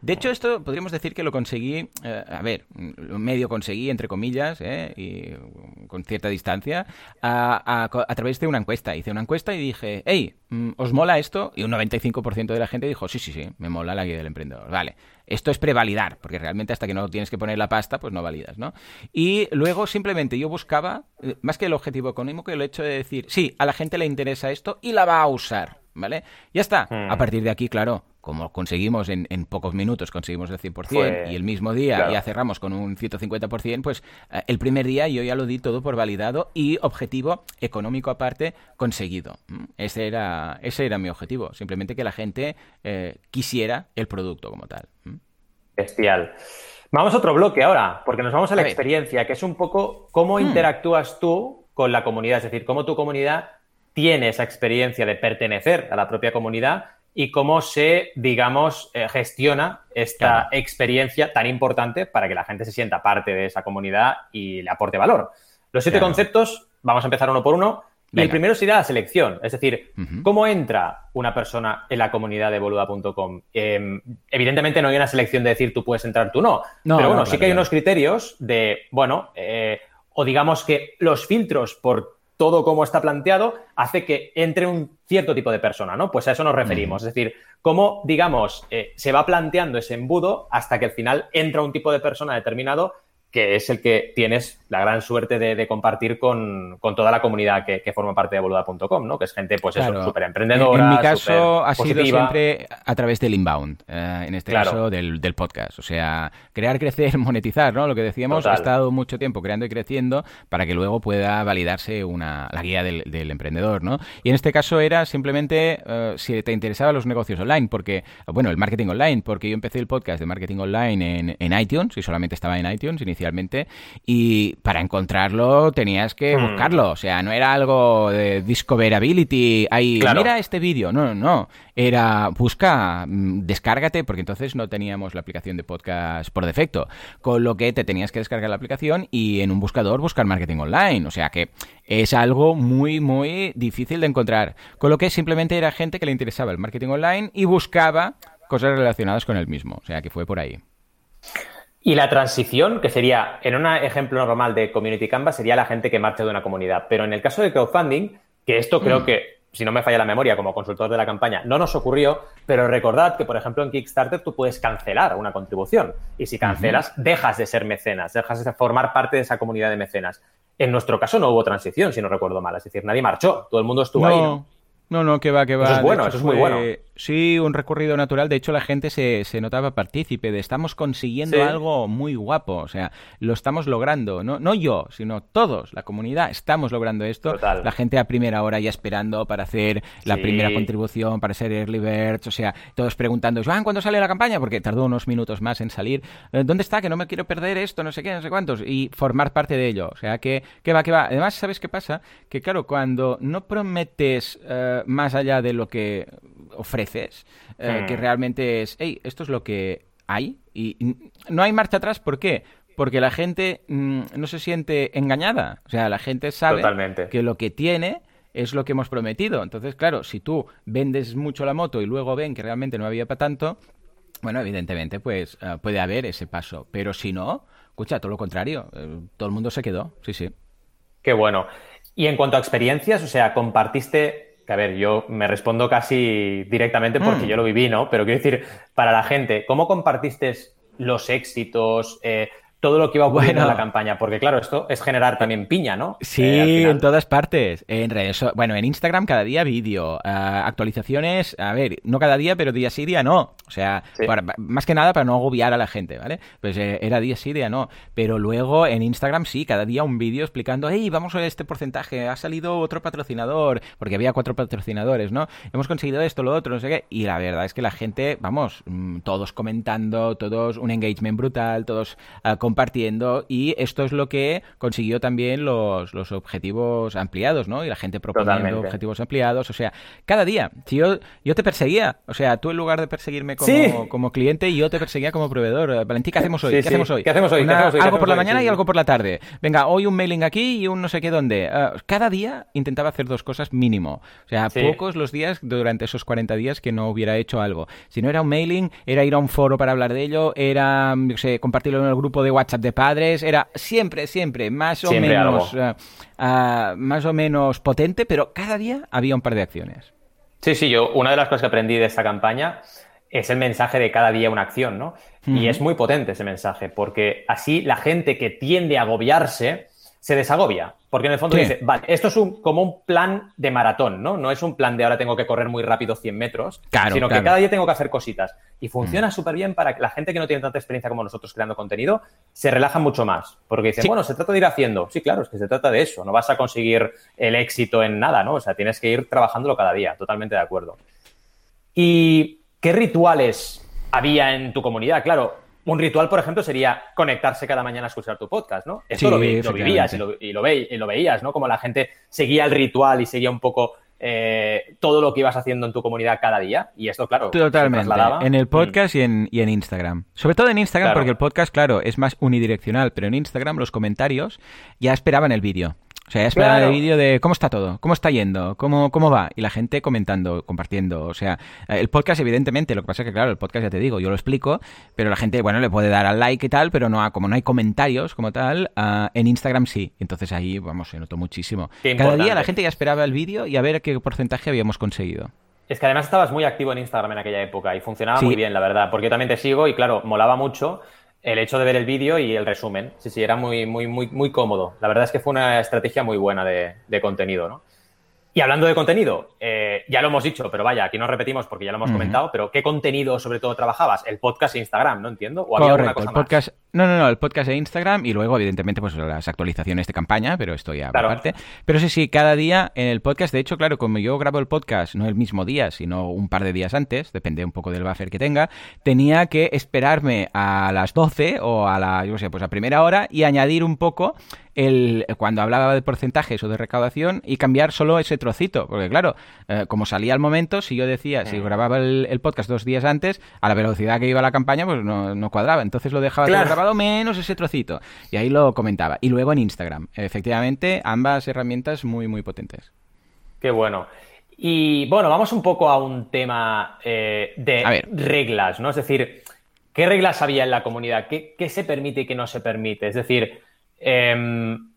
De hecho, esto podríamos decir que lo conseguí, eh, a ver, medio conseguí, entre comillas, ¿eh? y con cierta distancia, a, a, través de una encuesta. Hice una encuesta y dije, hey, mm, ¿os mola esto? Y un 95% de la gente dijo, sí, sí, sí, me mola la guía del emprendedor. Vale. Esto es prevalidar, porque realmente hasta que no tienes que poner la pasta, pues no validas, ¿no? Y luego simplemente yo buscaba, eh, más que el objetivo económico, el hecho de decir, sí, a la gente le interesa esto y la va a usar, ¿vale? Ya está. A hmm. partir de aquí, claro, como conseguimos en, pocos minutos, conseguimos el 100% y el mismo día ya cerramos con un 150%, pues eh, el primer día yo ya lo di todo por validado y objetivo económico aparte conseguido. Ese era, ese era mi objetivo, simplemente que la gente eh, quisiera el producto como tal. Bestial. Vamos a otro bloque ahora, porque nos vamos a la experiencia, que es un poco cómo hmm. interactúas tú con la comunidad, es decir, cómo tu comunidad tiene esa experiencia de pertenecer a la propia comunidad y cómo se, digamos, eh, gestiona esta experiencia tan importante para que la gente se sienta parte de esa comunidad y le aporte valor. Los siete conceptos, vamos a empezar uno por uno. Y el primero sería la selección, es decir, ¿cómo entra una persona en la comunidad de boluda.com? Em, evidentemente no hay una selección de decir tú puedes entrar, tú no. pero bueno, sí que hay unos criterios de, bueno, eh, o digamos que los filtros por todo como está planteado hace que entre un cierto tipo de persona, ¿no? Pues a eso nos referimos. Es decir, cómo, digamos, eh, se va planteando ese embudo hasta que al final entra un tipo de persona determinado que es el que tienes la gran suerte de, compartir con, toda la comunidad que, forma parte de boluda.com, ¿no? Que es gente, pues eso, súper emprendedora. En, mi caso ha sido siempre a través del inbound, eh, en este caso del, podcast. O sea, crear, crecer, monetizar, ¿no? Lo que decíamos, ha estado mucho tiempo creando y creciendo para que luego pueda validarse una, la guía del, emprendedor, ¿no? Y en este caso era simplemente eh, si te interesaban los negocios online, porque, bueno, el marketing online, porque yo empecé el podcast de marketing online en, en iTunes y solamente estaba en iTunes inicialmente especialmente, y para encontrarlo tenías que Hmm. buscarlo, o sea, no era algo de discoverability, ahí, Claro. mira este vídeo, no, no, no, era busca, mm, descárgate, porque entonces no teníamos la aplicación de podcast por defecto, con lo que te tenías que descargar la aplicación y en un buscador buscar marketing online, o sea que es algo muy, muy difícil de encontrar, con lo que simplemente era gente que le interesaba el marketing online y buscaba cosas relacionadas con el mismo, o sea que fue por ahí. Y la transición, que sería, en un ejemplo normal de Community Canvas, sería la gente que marcha de una comunidad. Pero en el caso de crowdfunding, que esto creo que, si no me falla la memoria como consultor de la campaña, no nos ocurrió, pero recordad que, por ejemplo, en Kickstarter tú puedes cancelar una contribución. Y si cancelas, dejas de ser mecenas, dejas de formar parte de esa comunidad de mecenas. En nuestro caso no hubo transición, si no recuerdo mal. Es decir, nadie marchó, todo el mundo estuvo ahí. ¿no? No, no, que va, que va. Eso es bueno, hecho, eso es muy fue- bueno. Sí, un recorrido natural. De hecho, la gente se, se notaba partícipe de estamos consiguiendo Sí. algo muy guapo. O sea, lo estamos logrando. No, no yo, sino todos, la comunidad, estamos logrando esto. Total. La gente a primera hora ya esperando para hacer la Sí. primera contribución, para ser early birds. O sea, todos preguntando, Joan, ¿cuándo sale la campaña? Porque tardó unos minutos más en salir. Eh, ¿Dónde está? Que no me quiero perder esto, no sé qué, no sé cuántos. Y formar parte de ello. O sea, que, que va, que va. Además, ¿sabes qué pasa? Que claro, cuando no prometes eh, más allá de lo que ofreces, eh, Hmm. que realmente es, hey, esto es lo que hay y no hay marcha atrás, ¿por qué? Porque la gente mm, no se siente engañada. O sea, la gente sabe Totalmente. que lo que tiene es lo que hemos prometido. Entonces, claro, si tú vendes mucho la moto y luego ven que realmente no había para tanto, bueno, evidentemente, pues eh, puede haber ese paso. Pero si no, escucha, todo lo contrario. eh, todo el mundo se quedó. Sí, sí. Qué bueno. Y en cuanto a experiencias, o sea, compartiste, que a ver, yo me respondo casi directamente porque Mm. yo lo viví, ¿no? Pero quiero decir, para la gente, ¿cómo compartiste los éxitos, eh, todo lo que iba ocurriendo Bueno. en la campaña? Porque claro, esto es generar también piña, ¿no? Sí, Eh, final. en todas partes. En redes, bueno, en Instagram cada día vídeo, ah, actualizaciones, a ver, no cada día, pero día sí, día no. O sea, Sí. para- más que nada para no agobiar a la gente, ¿vale? Pues eh, era día sí, día no. Pero luego en Instagram sí, cada día un vídeo explicando, hey, vamos a este porcentaje, ha salido otro patrocinador, porque había cuatro patrocinadores, ¿no? Hemos conseguido esto, lo otro, no sé qué. Y la verdad es que la gente, vamos, mm, todos comentando, todos un engagement brutal, todos ah, compartiendo y esto es lo que consiguió también los, los objetivos ampliados, ¿no? Y la gente proponiendo Totalmente. objetivos ampliados, o sea, cada día, si yo, yo te perseguía, o sea, tú en lugar de perseguirme como, Sí. como cliente, yo te perseguía como proveedor. Eh, Valentín, ¿qué hacemos hoy? Sí, ¿Qué sí. hacemos hoy? ¿Qué hacemos hoy? ¿Qué Una- hacemos hoy? ¿Qué algo por la mañana y algo por la tarde. Venga, hoy un mailing aquí y un no sé qué dónde. Ah, cada día intentaba hacer dos cosas mínimo. O sea, pocos los días durante esos 40 días que no hubiera hecho algo. Si no era un mailing, era ir a un foro para hablar de ello, era, yo sé, compartirlo en el grupo de WhatsApp de padres, era siempre, siempre, más o Siempre menos, ah, más o menos potente, pero cada día había un par de acciones. Sí, sí, yo una de las cosas que aprendí de esta campaña es el mensaje de cada día una acción, ¿no? Y es muy potente ese mensaje, porque así la gente que tiende a agobiarse se desagobia, porque en el fondo Sí. dice, vale, esto es un, como un plan de maratón, ¿no? No es un plan de ahora tengo que correr muy rápido 100 metros, Claro, sino claro. que cada día tengo que hacer cositas. Y funciona súper bien para que la gente que no tiene tanta experiencia como nosotros creando contenido se relaja mucho más, porque dicen, Sí. bueno, se trata de ir haciendo. Sí, claro, es que se trata de eso, no vas a conseguir el éxito en nada, ¿no? O sea, tienes que ir trabajándolo cada día, totalmente de acuerdo. ¿Y qué rituales había en tu comunidad? Claro, un ritual, por ejemplo, sería conectarse cada mañana a escuchar tu podcast, ¿no? Esto Sí, lo, vi- lo vivías y lo, y lo ve- y lo veías, ¿no? Como la gente seguía el ritual y seguía un poco eh, todo lo que ibas haciendo en tu comunidad cada día. Y esto, claro, Totalmente. En el Mm. podcast y, en, y en Instagram. Sobre todo en Instagram, Claro. porque el podcast, claro, es más unidireccional, pero en Instagram los comentarios ya esperaban el vídeo. O sea, ya esperaban Claro. el vídeo de cómo está todo, cómo está yendo, cómo, cómo va. Y la gente comentando, compartiendo. O sea, el podcast, evidentemente, lo que pasa es que, claro, el podcast ya te digo, yo lo explico, pero la gente, bueno, le puede dar al like y tal, pero no, como no hay comentarios como tal, ah, en Instagram sí. Entonces ahí, vamos, se notó muchísimo. Qué Cada día la gente ya esperaba el vídeo y a ver qué porcentaje habíamos conseguido. Es que además estabas muy activo en Instagram en aquella época y funcionaba Sí. muy bien, la verdad, porque yo también te sigo y claro, molaba mucho el hecho de ver el vídeo y el resumen. Sí, sí, era muy, muy, muy, muy cómodo. La verdad es que fue una estrategia muy buena de, de contenido, ¿no? Y hablando de contenido, eh, ya lo hemos dicho, pero vaya, aquí no repetimos porque ya lo hemos comentado, pero ¿qué contenido sobre todo trabajabas? El podcast e Instagram, ¿no entiendo? ¿O había alguna cosa el podcast, No, no, no, el podcast e Instagram y luego, evidentemente, pues las actualizaciones de campaña, pero esto ya claro. aparte. Pero sí, sí, cada día en el podcast, de hecho, claro, como yo grabo el podcast no el mismo día, sino un par de días antes, depende un poco del buffer que tenga, tenía que esperarme a las 12 o a la, yo sé, pues a primera hora y añadir un poco el, cuando hablaba de porcentajes o de recaudación y cambiar solo ese trocito. Porque claro, eh, como salía al momento, si yo decía, si grababa el, podcast dos días antes, a la velocidad que iba la campaña, pues no, cuadraba. Entonces lo dejaba grabado menos ese trocito. Y ahí lo comentaba. Y luego en Instagram. Efectivamente, ambas herramientas muy, muy potentes. Qué bueno. Y bueno, vamos un poco a un tema eh, de reglas, ¿no? Es decir, ¿qué reglas había en la comunidad? ¿Qué, ¿Qué, se permite y qué no se permite? Es decir, Em,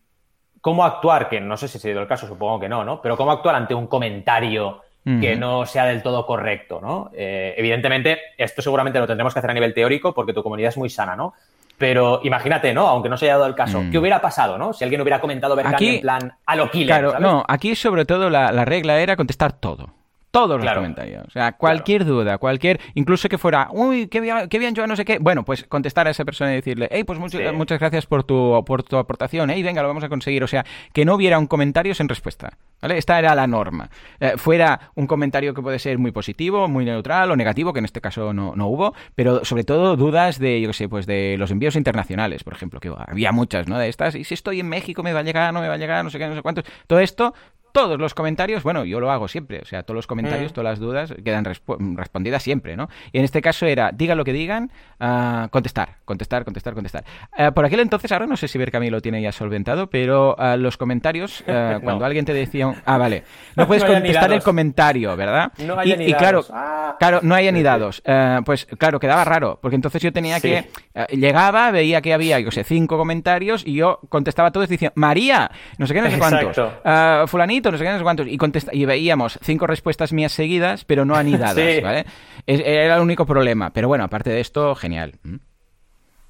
cómo actuar, que no sé si ha sido el caso, supongo que no, ¿no? Pero cómo actuar ante un comentario que no sea del todo correcto, ¿no? Eh, evidentemente, esto seguramente lo tendremos que hacer a nivel teórico porque tu comunidad es muy sana, ¿no? Pero imagínate, ¿no? Aunque no se haya dado el caso, ¿qué mm. hubiera pasado, no? Si alguien hubiera comentado Berkami en plan a lo killer, Claro, no, aquí sobre todo la regla era contestar todo. Todos los comentarios. O sea, cualquier duda, cualquier. Incluso que fuera, uy, qué bien, qué bien, yo no sé qué. Bueno, pues contestar a esa persona y decirle, hey, pues muchas, muchas gracias por tu, por tu aportación. Hey, venga, lo vamos a conseguir. O sea, que no hubiera un comentario sin respuesta. ¿Vale? Esta era la norma. Eh, fuera un comentario que puede ser muy positivo, muy neutral o negativo, que en este caso no, no hubo, pero sobre todo dudas de, yo qué sé, pues de los envíos internacionales, por ejemplo, que había muchas, ¿no? De estas, y si estoy en México me va a llegar, no me va a llegar, no sé qué, no sé cuántos. Todo esto todos los comentarios, bueno, yo lo hago siempre, o sea, todos los comentarios, mm. todas las dudas quedan respondidas siempre, ¿no? Y en este caso era, digan lo que digan, uh, contestar, contestar, contestar, contestar. Uh, por aquel entonces, ahora no sé si Berkami lo tiene ya solventado, pero uh, los comentarios, cuando alguien te decía, ah, vale, no puedes contestar el comentario, ¿verdad? No hay y, y, claro, ah. claro, no hay anidados. pues claro, quedaba raro, porque entonces yo tenía que, llegaba, veía que había, yo sé, cinco comentarios y yo contestaba todos diciendo, María, no sé qué, no sé cuántos, fulanito, no sé qué, no sé cuántos. Y, y veíamos cinco respuestas mías seguidas, pero no anidadas, ¿vale? era el único problema. Pero bueno, aparte de esto, genial. ¿Mm?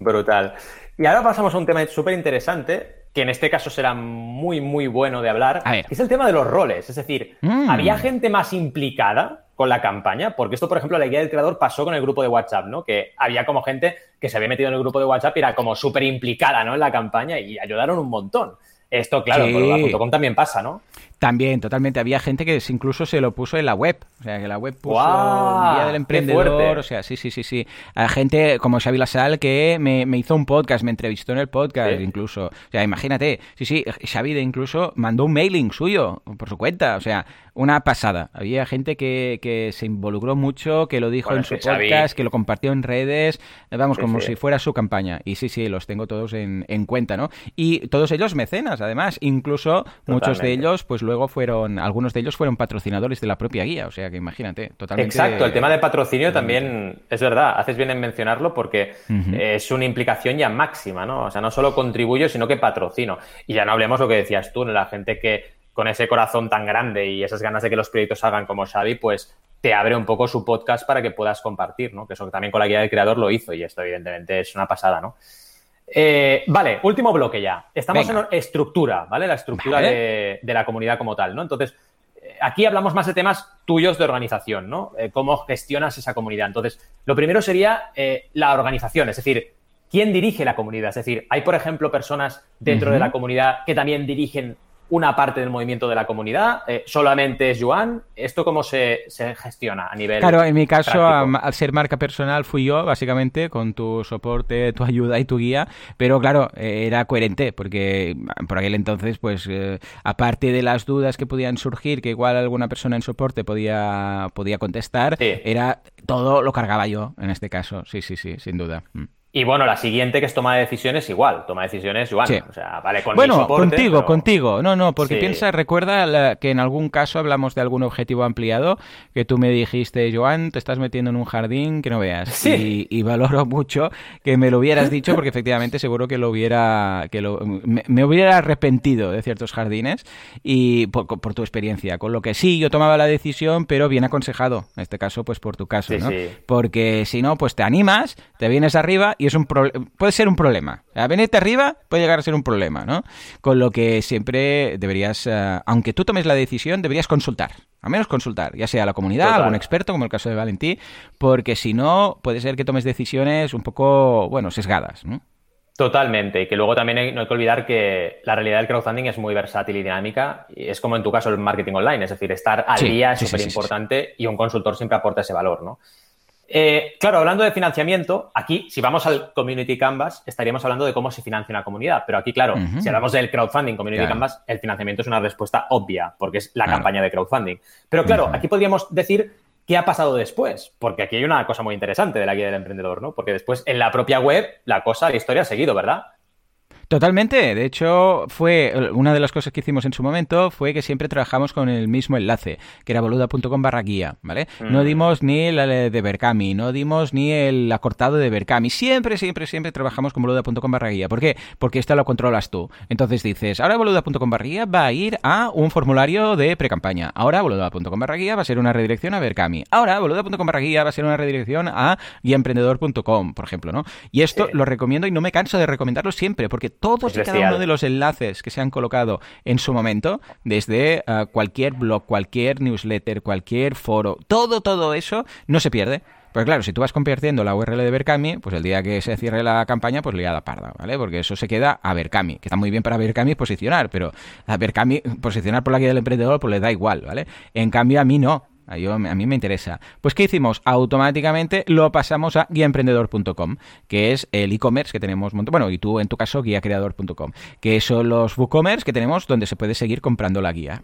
Brutal. Y ahora pasamos a un tema súper interesante, que en este caso será muy, muy bueno de hablar, que es el tema de los roles. Es decir, mm. ¿había gente más implicada con la campaña? Porque esto, por ejemplo, la guía del creador pasó con el grupo de WhatsApp, ¿no? Que había como gente que se había metido en el grupo de WhatsApp y era como súper implicada, ¿no? En la campaña y ayudaron un montón. Esto, claro, sí. con la también pasa, ¿no? También, totalmente. Había gente que incluso se lo puso en la web. O sea, que la web puso Día del Emprendedor. O sea, sí, sí, sí, sí. A gente como Xavi Lasal que me, hizo un podcast, me entrevistó en el podcast incluso. O sea, imagínate. Sí, sí, Xavi de incluso mandó un mailing suyo por su cuenta. O sea, una pasada. Había gente que, que se involucró mucho, que lo dijo en su podcast, que lo compartió en redes. Vamos, como si fuera su campaña. Y sí, sí, los tengo todos en, en cuenta, ¿no? Y todos ellos mecenas, además. Incluso muchos de ellos, pues luego fueron, algunos de ellos fueron patrocinadores de la propia guía, o sea que imagínate, totalmente. Exacto, el tema de patrocinio también es verdad, haces bien en mencionarlo porque es una implicación ya máxima, ¿no? O sea, no solo contribuyo, sino que patrocino. Y ya no hablemos lo que decías tú, la gente que con ese corazón tan grande y esas ganas de que los proyectos salgan como Xavi, pues te abre un poco su podcast para que puedas compartir, ¿no? Que eso también con la guía del creador lo hizo y esto evidentemente es una pasada, ¿no? Eh, vale, último bloque ya. Estamos en estructura, ¿vale? La estructura de, la comunidad como tal, ¿no? Entonces, eh, aquí hablamos más de temas tuyos de organización, ¿no? Eh, cómo gestionas esa comunidad. Entonces, lo primero sería la organización, es decir, ¿quién dirige la comunidad? Es decir, hay, por ejemplo, personas dentro de la comunidad que también dirigen una parte del movimiento de la comunidad? Eh, ¿Solamente es Joan? ¿Esto cómo se, gestiona a nivel Claro, en mi caso, al ser marca personal, fui yo, básicamente, con tu soporte, tu ayuda y tu guía, pero claro, eh, era coherente, porque por aquel entonces, pues, eh, aparte de las dudas que podían surgir, que igual alguna persona en soporte podía, podía contestar, era todo lo cargaba yo, en este caso, sí, sí, sí, sin duda. Mm. Y bueno, la siguiente que es toma de decisiones igual, toma de decisiones igual. O sea, vale con Bueno, contigo, contigo. No, no, porque piensa, recuerda que en algún caso hablamos de algún objetivo ampliado, que tú me dijiste, Joan, te estás metiendo en un jardín que no veas. Sí. Y, valoro mucho que me lo hubieras dicho, porque efectivamente seguro que lo hubiera, que lo, me, hubiera arrepentido de ciertos jardines y por, tu experiencia. Con lo que sí, yo tomaba la decisión, pero bien aconsejado. En este caso, pues por tu caso, ¿no? Porque si no, pues te animas, te vienes arriba y es un puede ser un problema. A venirte arriba puede llegar a ser un problema, ¿no? Con lo que siempre deberías, eh, aunque tú tomes la decisión, deberías consultar. Al menos consultar, ya sea la comunidad, algún experto, como el caso de Valentí, porque si no, puede ser que tomes decisiones un poco, bueno, sesgadas, ¿no? Totalmente, y que luego también no hay que olvidar que la realidad del crowdfunding es muy versátil y dinámica, y es como en tu caso el marketing online, es decir, estar al día es súper importante y un consultor siempre aporta ese valor, ¿no? Eh, claro, hablando de financiamiento, aquí, si vamos al Community Canvas, estaríamos hablando de cómo se financia una comunidad. Pero aquí, claro, si hablamos del crowdfunding Community Canvas, el financiamiento es una respuesta obvia, porque es la campaña de crowdfunding. Pero claro, aquí podríamos decir qué ha pasado después, porque aquí hay una cosa muy interesante de la guía del emprendedor, ¿no? Porque después en la propia web la cosa, la historia ha seguido, ¿verdad? Totalmente. De hecho, fue una de las cosas que hicimos en su momento fue que siempre trabajamos con el mismo enlace, que era boluda.com barra guía, ¿vale? No mm. dimos ni el de Berkami, no dimos ni el acortado de Berkami. Siempre, siempre, siempre trabajamos con boluda.com barra guía. ¿Por qué? Porque esto lo controlas tú. Entonces dices, ahora boluda.com barra guía va a ir a un formulario de pre-campaña. Ahora boluda.com barra guía va a ser una redirección a Berkami. Ahora boluda.com barra guía va a ser una redirección a guiaemprendedor.com, por ejemplo, ¿no? Y esto lo recomiendo y no me canso de recomendarlo siempre, porque todos y cada uno de los enlaces que se han colocado en su momento, desde eh, cualquier blog, cualquier newsletter, cualquier foro, todo, todo eso no se pierde. Pues claro, si tú vas compartiendo la URL de Berkami, pues el día que se cierre la campaña, pues liada parda, ¿vale? Porque eso se queda a Berkami, que está muy bien para Berkami posicionar, pero a Berkami posicionar por la guía del emprendedor, pues le da igual, ¿vale? En cambio, a mí no. A, a mí me interesa. Pues, ¿qué hicimos? Automáticamente lo pasamos a guiaemprendedor.com, que es el e-commerce que tenemos, bueno, y tú en tu caso, guiacreador.com, que son los WooCommerce que tenemos donde se puede seguir comprando la guía.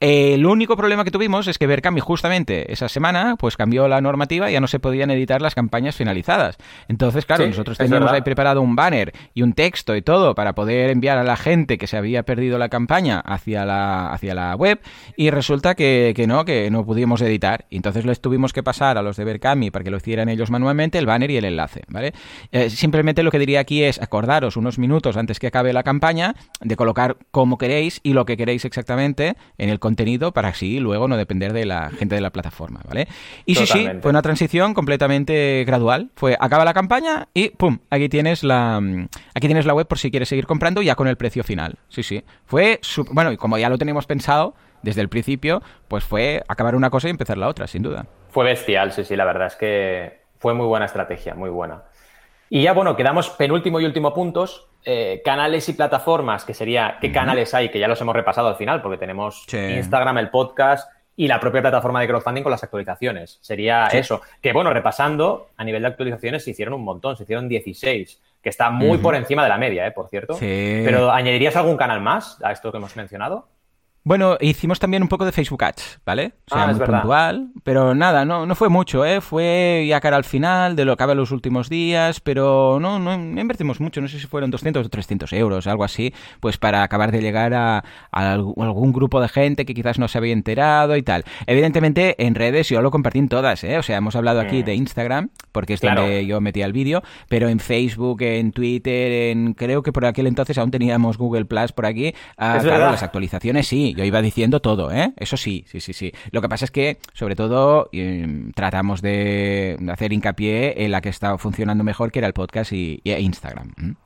El único problema que tuvimos es que Berkami justamente esa semana, pues cambió la normativa y ya no se podían editar las campañas finalizadas. Entonces, claro, nosotros teníamos ahí preparado un banner y un texto y todo para poder enviar a la gente que se había perdido la campaña hacia la, hacia la web y resulta que, que no, que no pudimos editar. Y entonces les tuvimos que pasar a los de Berkami para que lo hicieran ellos manualmente, el banner y el enlace, ¿vale? Eh, simplemente lo que diría aquí es acordaros unos minutos antes que acabe la campaña de colocar como queréis y lo que queréis exactamente en el contenido para así luego no depender de la gente de la plataforma, ¿vale? Y sí, sí, fue una transición completamente gradual. Fue acaba la campaña y pum, aquí tienes la aquí tienes la web por si quieres seguir comprando ya con el precio final. Sí, sí. Fue bueno, y como ya lo tenemos pensado, desde el principio, pues fue acabar una cosa y empezar la otra, sin duda. Fue bestial, sí, sí, la verdad es que fue muy buena estrategia, muy buena. Y ya, bueno, quedamos penúltimo y último puntos. Eh, canales y plataformas, que sería qué canales hay, que ya los hemos repasado al final, porque tenemos Instagram, el podcast y la propia plataforma de crowdfunding con las actualizaciones. Sería eso. Que bueno, repasando, a nivel de actualizaciones se hicieron un montón, se hicieron 16, que está muy por encima de la media, ¿eh? por cierto. Pero ¿añadirías algún canal más a esto que hemos mencionado? Bueno, hicimos también un poco de Facebook Ads, ¿vale? O sea, ah, muy puntual, pero nada, no, no fue mucho, ¿eh? Fue ya cara al final de lo que en los últimos días, pero no, no invertimos mucho, no sé si fueron 200 o 300 euros, algo así, pues para acabar de llegar a, algún grupo de gente que quizás no se había enterado y tal. Evidentemente, en redes yo lo compartí en todas, ¿eh? O sea, hemos hablado aquí de Instagram, porque es donde yo metía el vídeo, pero en Facebook, en Twitter, en creo que por aquel entonces aún teníamos Google Plus por aquí, ah, claro, las actualizaciones sí, yo iba diciendo todo, ¿eh? Eso sí, sí, sí, sí. Lo que pasa es que, sobre todo, em, tratamos de, hacer hincapié en la que estaba funcionando mejor, que era el podcast y, Instagram.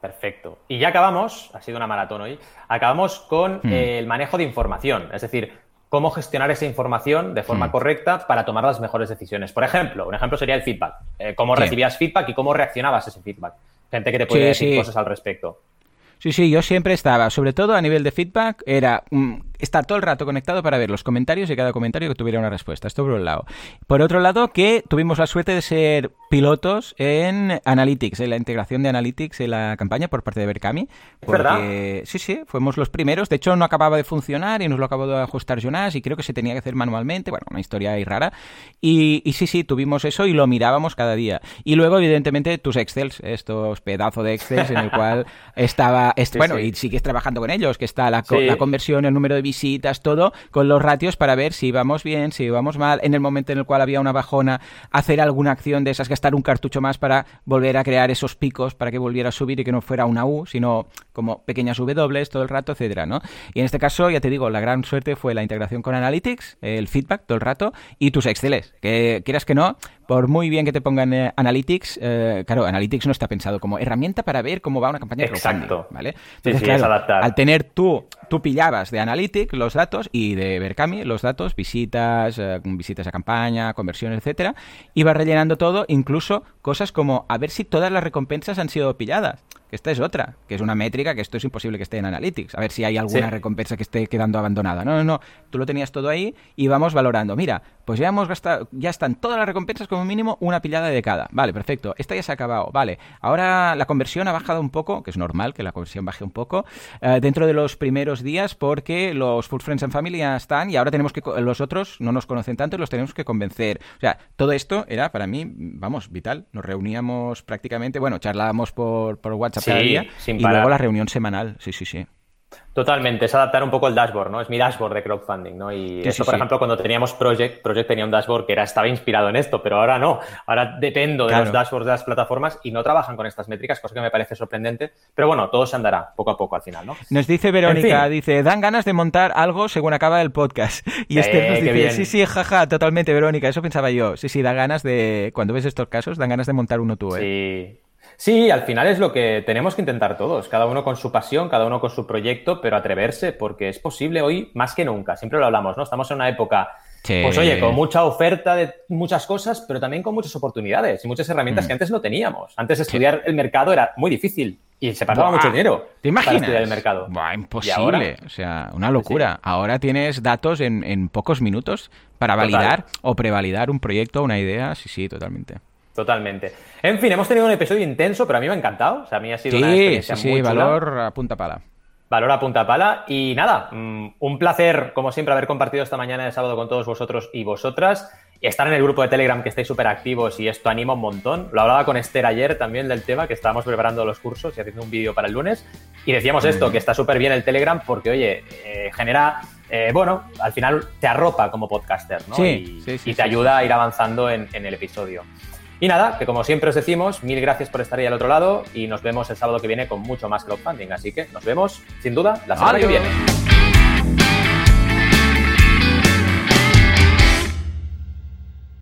Perfecto. Y ya acabamos, ha sido una maratón hoy, acabamos con hmm. el manejo de información, es decir, cómo gestionar esa información de forma hmm. correcta para tomar las mejores decisiones. Por ejemplo, un ejemplo sería el feedback. Eh, cómo recibías feedback y cómo reaccionabas a ese feedback. Gente que te puede decir cosas al respecto. Sí, sí, yo siempre estaba, sobre todo a nivel de feedback, era mm, estar todo el rato conectado para ver los comentarios y cada comentario que tuviera una respuesta. Esto por un lado. Por otro lado, que tuvimos la suerte de ser pilotos en Analytics, en la integración de Analytics en la campaña por parte de Berkami. ¿Verdad? Sí, sí, fuimos los primeros. De hecho, no acababa de funcionar y nos lo acabó de ajustar Jonas y creo que se tenía que hacer manualmente. Bueno, una historia ahí rara. Y, sí, sí, tuvimos eso y lo mirábamos cada día. Y luego, evidentemente, tus Excels, estos pedazos de Excels en el cual estaba bueno, y sigues trabajando con ellos, que está la, conversión, el número de visitas, todo, con los ratios para ver si íbamos bien, si íbamos mal, en el momento en el cual había una bajona, hacer alguna acción de esas, gastar un cartucho más para volver a crear esos picos, para que volviera a subir y que no fuera una U, sino como pequeñas W todo el rato, etcétera, ¿no? Y en este caso, ya te digo, la gran suerte fue la integración con Analytics, el feedback todo el rato y tus Exceles, que quieras que no, por muy bien que te pongan eh, Analytics, eh, claro, Analytics no está pensado como herramienta para ver cómo va una campaña de Exacto. ¿vale? Entonces, sí, adaptar. al tener tú, tú pillabas de Analytics los datos y de Berkami los datos, visitas, eh, visitas a campaña, conversiones, etcétera, ibas rellenando todo, incluso cosas como a ver si todas las recompensas han sido pilladas que esta es otra, que es una métrica que esto es imposible que esté en Analytics. A ver si hay alguna recompensa que esté quedando abandonada. No, no, no. Tú lo tenías todo ahí y vamos valorando. Mira, pues ya hemos gastado, ya están todas las recompensas como mínimo una pillada de cada. Vale, perfecto. Esta ya se ha acabado. Vale. Ahora la conversión ha bajado un poco, que es normal que la conversión baje un poco, eh, dentro de los primeros días porque los Full Friends and Family ya están y ahora tenemos que, los otros no nos conocen tanto y los tenemos que convencer. O sea, todo esto era para mí, vamos, vital. Nos reuníamos prácticamente, bueno, charlábamos por, por WhatsApp sí, y luego la reunión semanal. Sí, sí, sí. Totalmente, es adaptar un poco el dashboard, ¿no? Es mi dashboard de crowdfunding, ¿no? Y eso, por ejemplo, cuando teníamos Project, Project tenía un dashboard que era, estaba inspirado en esto, pero ahora no. Ahora dependo de los dashboards de las plataformas y no trabajan con estas métricas, cosa que me parece sorprendente. Pero bueno, todo se andará poco a poco al final, ¿no? Nos dice Verónica, dice, dan ganas de montar algo según acaba el podcast. Y Esther nos dice, sí, sí, jaja, totalmente, Verónica, eso pensaba yo. Sí, sí, da ganas de, cuando ves estos casos, dan ganas de montar uno tú, ¿eh? Sí. Sí, al final es lo que tenemos que intentar todos, cada uno con su pasión, cada uno con su proyecto, pero atreverse, porque es posible hoy más que nunca, siempre lo hablamos, ¿no? Estamos en una época, pues oye, con mucha oferta de muchas cosas, pero también con muchas oportunidades y muchas herramientas mm. que antes no teníamos. Antes estudiar el mercado era muy difícil y se pagaba mucho dinero ¿Te imaginas? para estudiar el mercado. Buah, imposible, o sea, una locura. Ahora tienes datos en, en, pocos minutos para validar o prevalidar un proyecto, una idea, sí, sí, totalmente. Totalmente. En fin, hemos tenido un episodio intenso, pero a mí me ha encantado. O sea, a mí ha sido una experiencia sí, muy valor a punta pala. Valor a punta pala. Y nada, mm, un placer, como siempre, haber compartido esta mañana de sábado con todos vosotros y vosotras. Y estar en el grupo de Telegram, que estáis súper activos y esto anima un montón. Lo hablaba con Esther ayer también del tema, que estábamos preparando los cursos y haciendo un vídeo para el lunes. Y decíamos esto, que está súper bien el Telegram porque, oye, eh, genera eh, bueno, al final te arropa como podcaster, ¿no? Sí, y, sí, y te ayuda a ir avanzando en, en, el episodio. Y nada, que como siempre os decimos, mil gracias por estar ahí al otro lado y nos vemos el sábado que viene con mucho más crowdfunding. Así que nos vemos, sin duda, la semana que viene.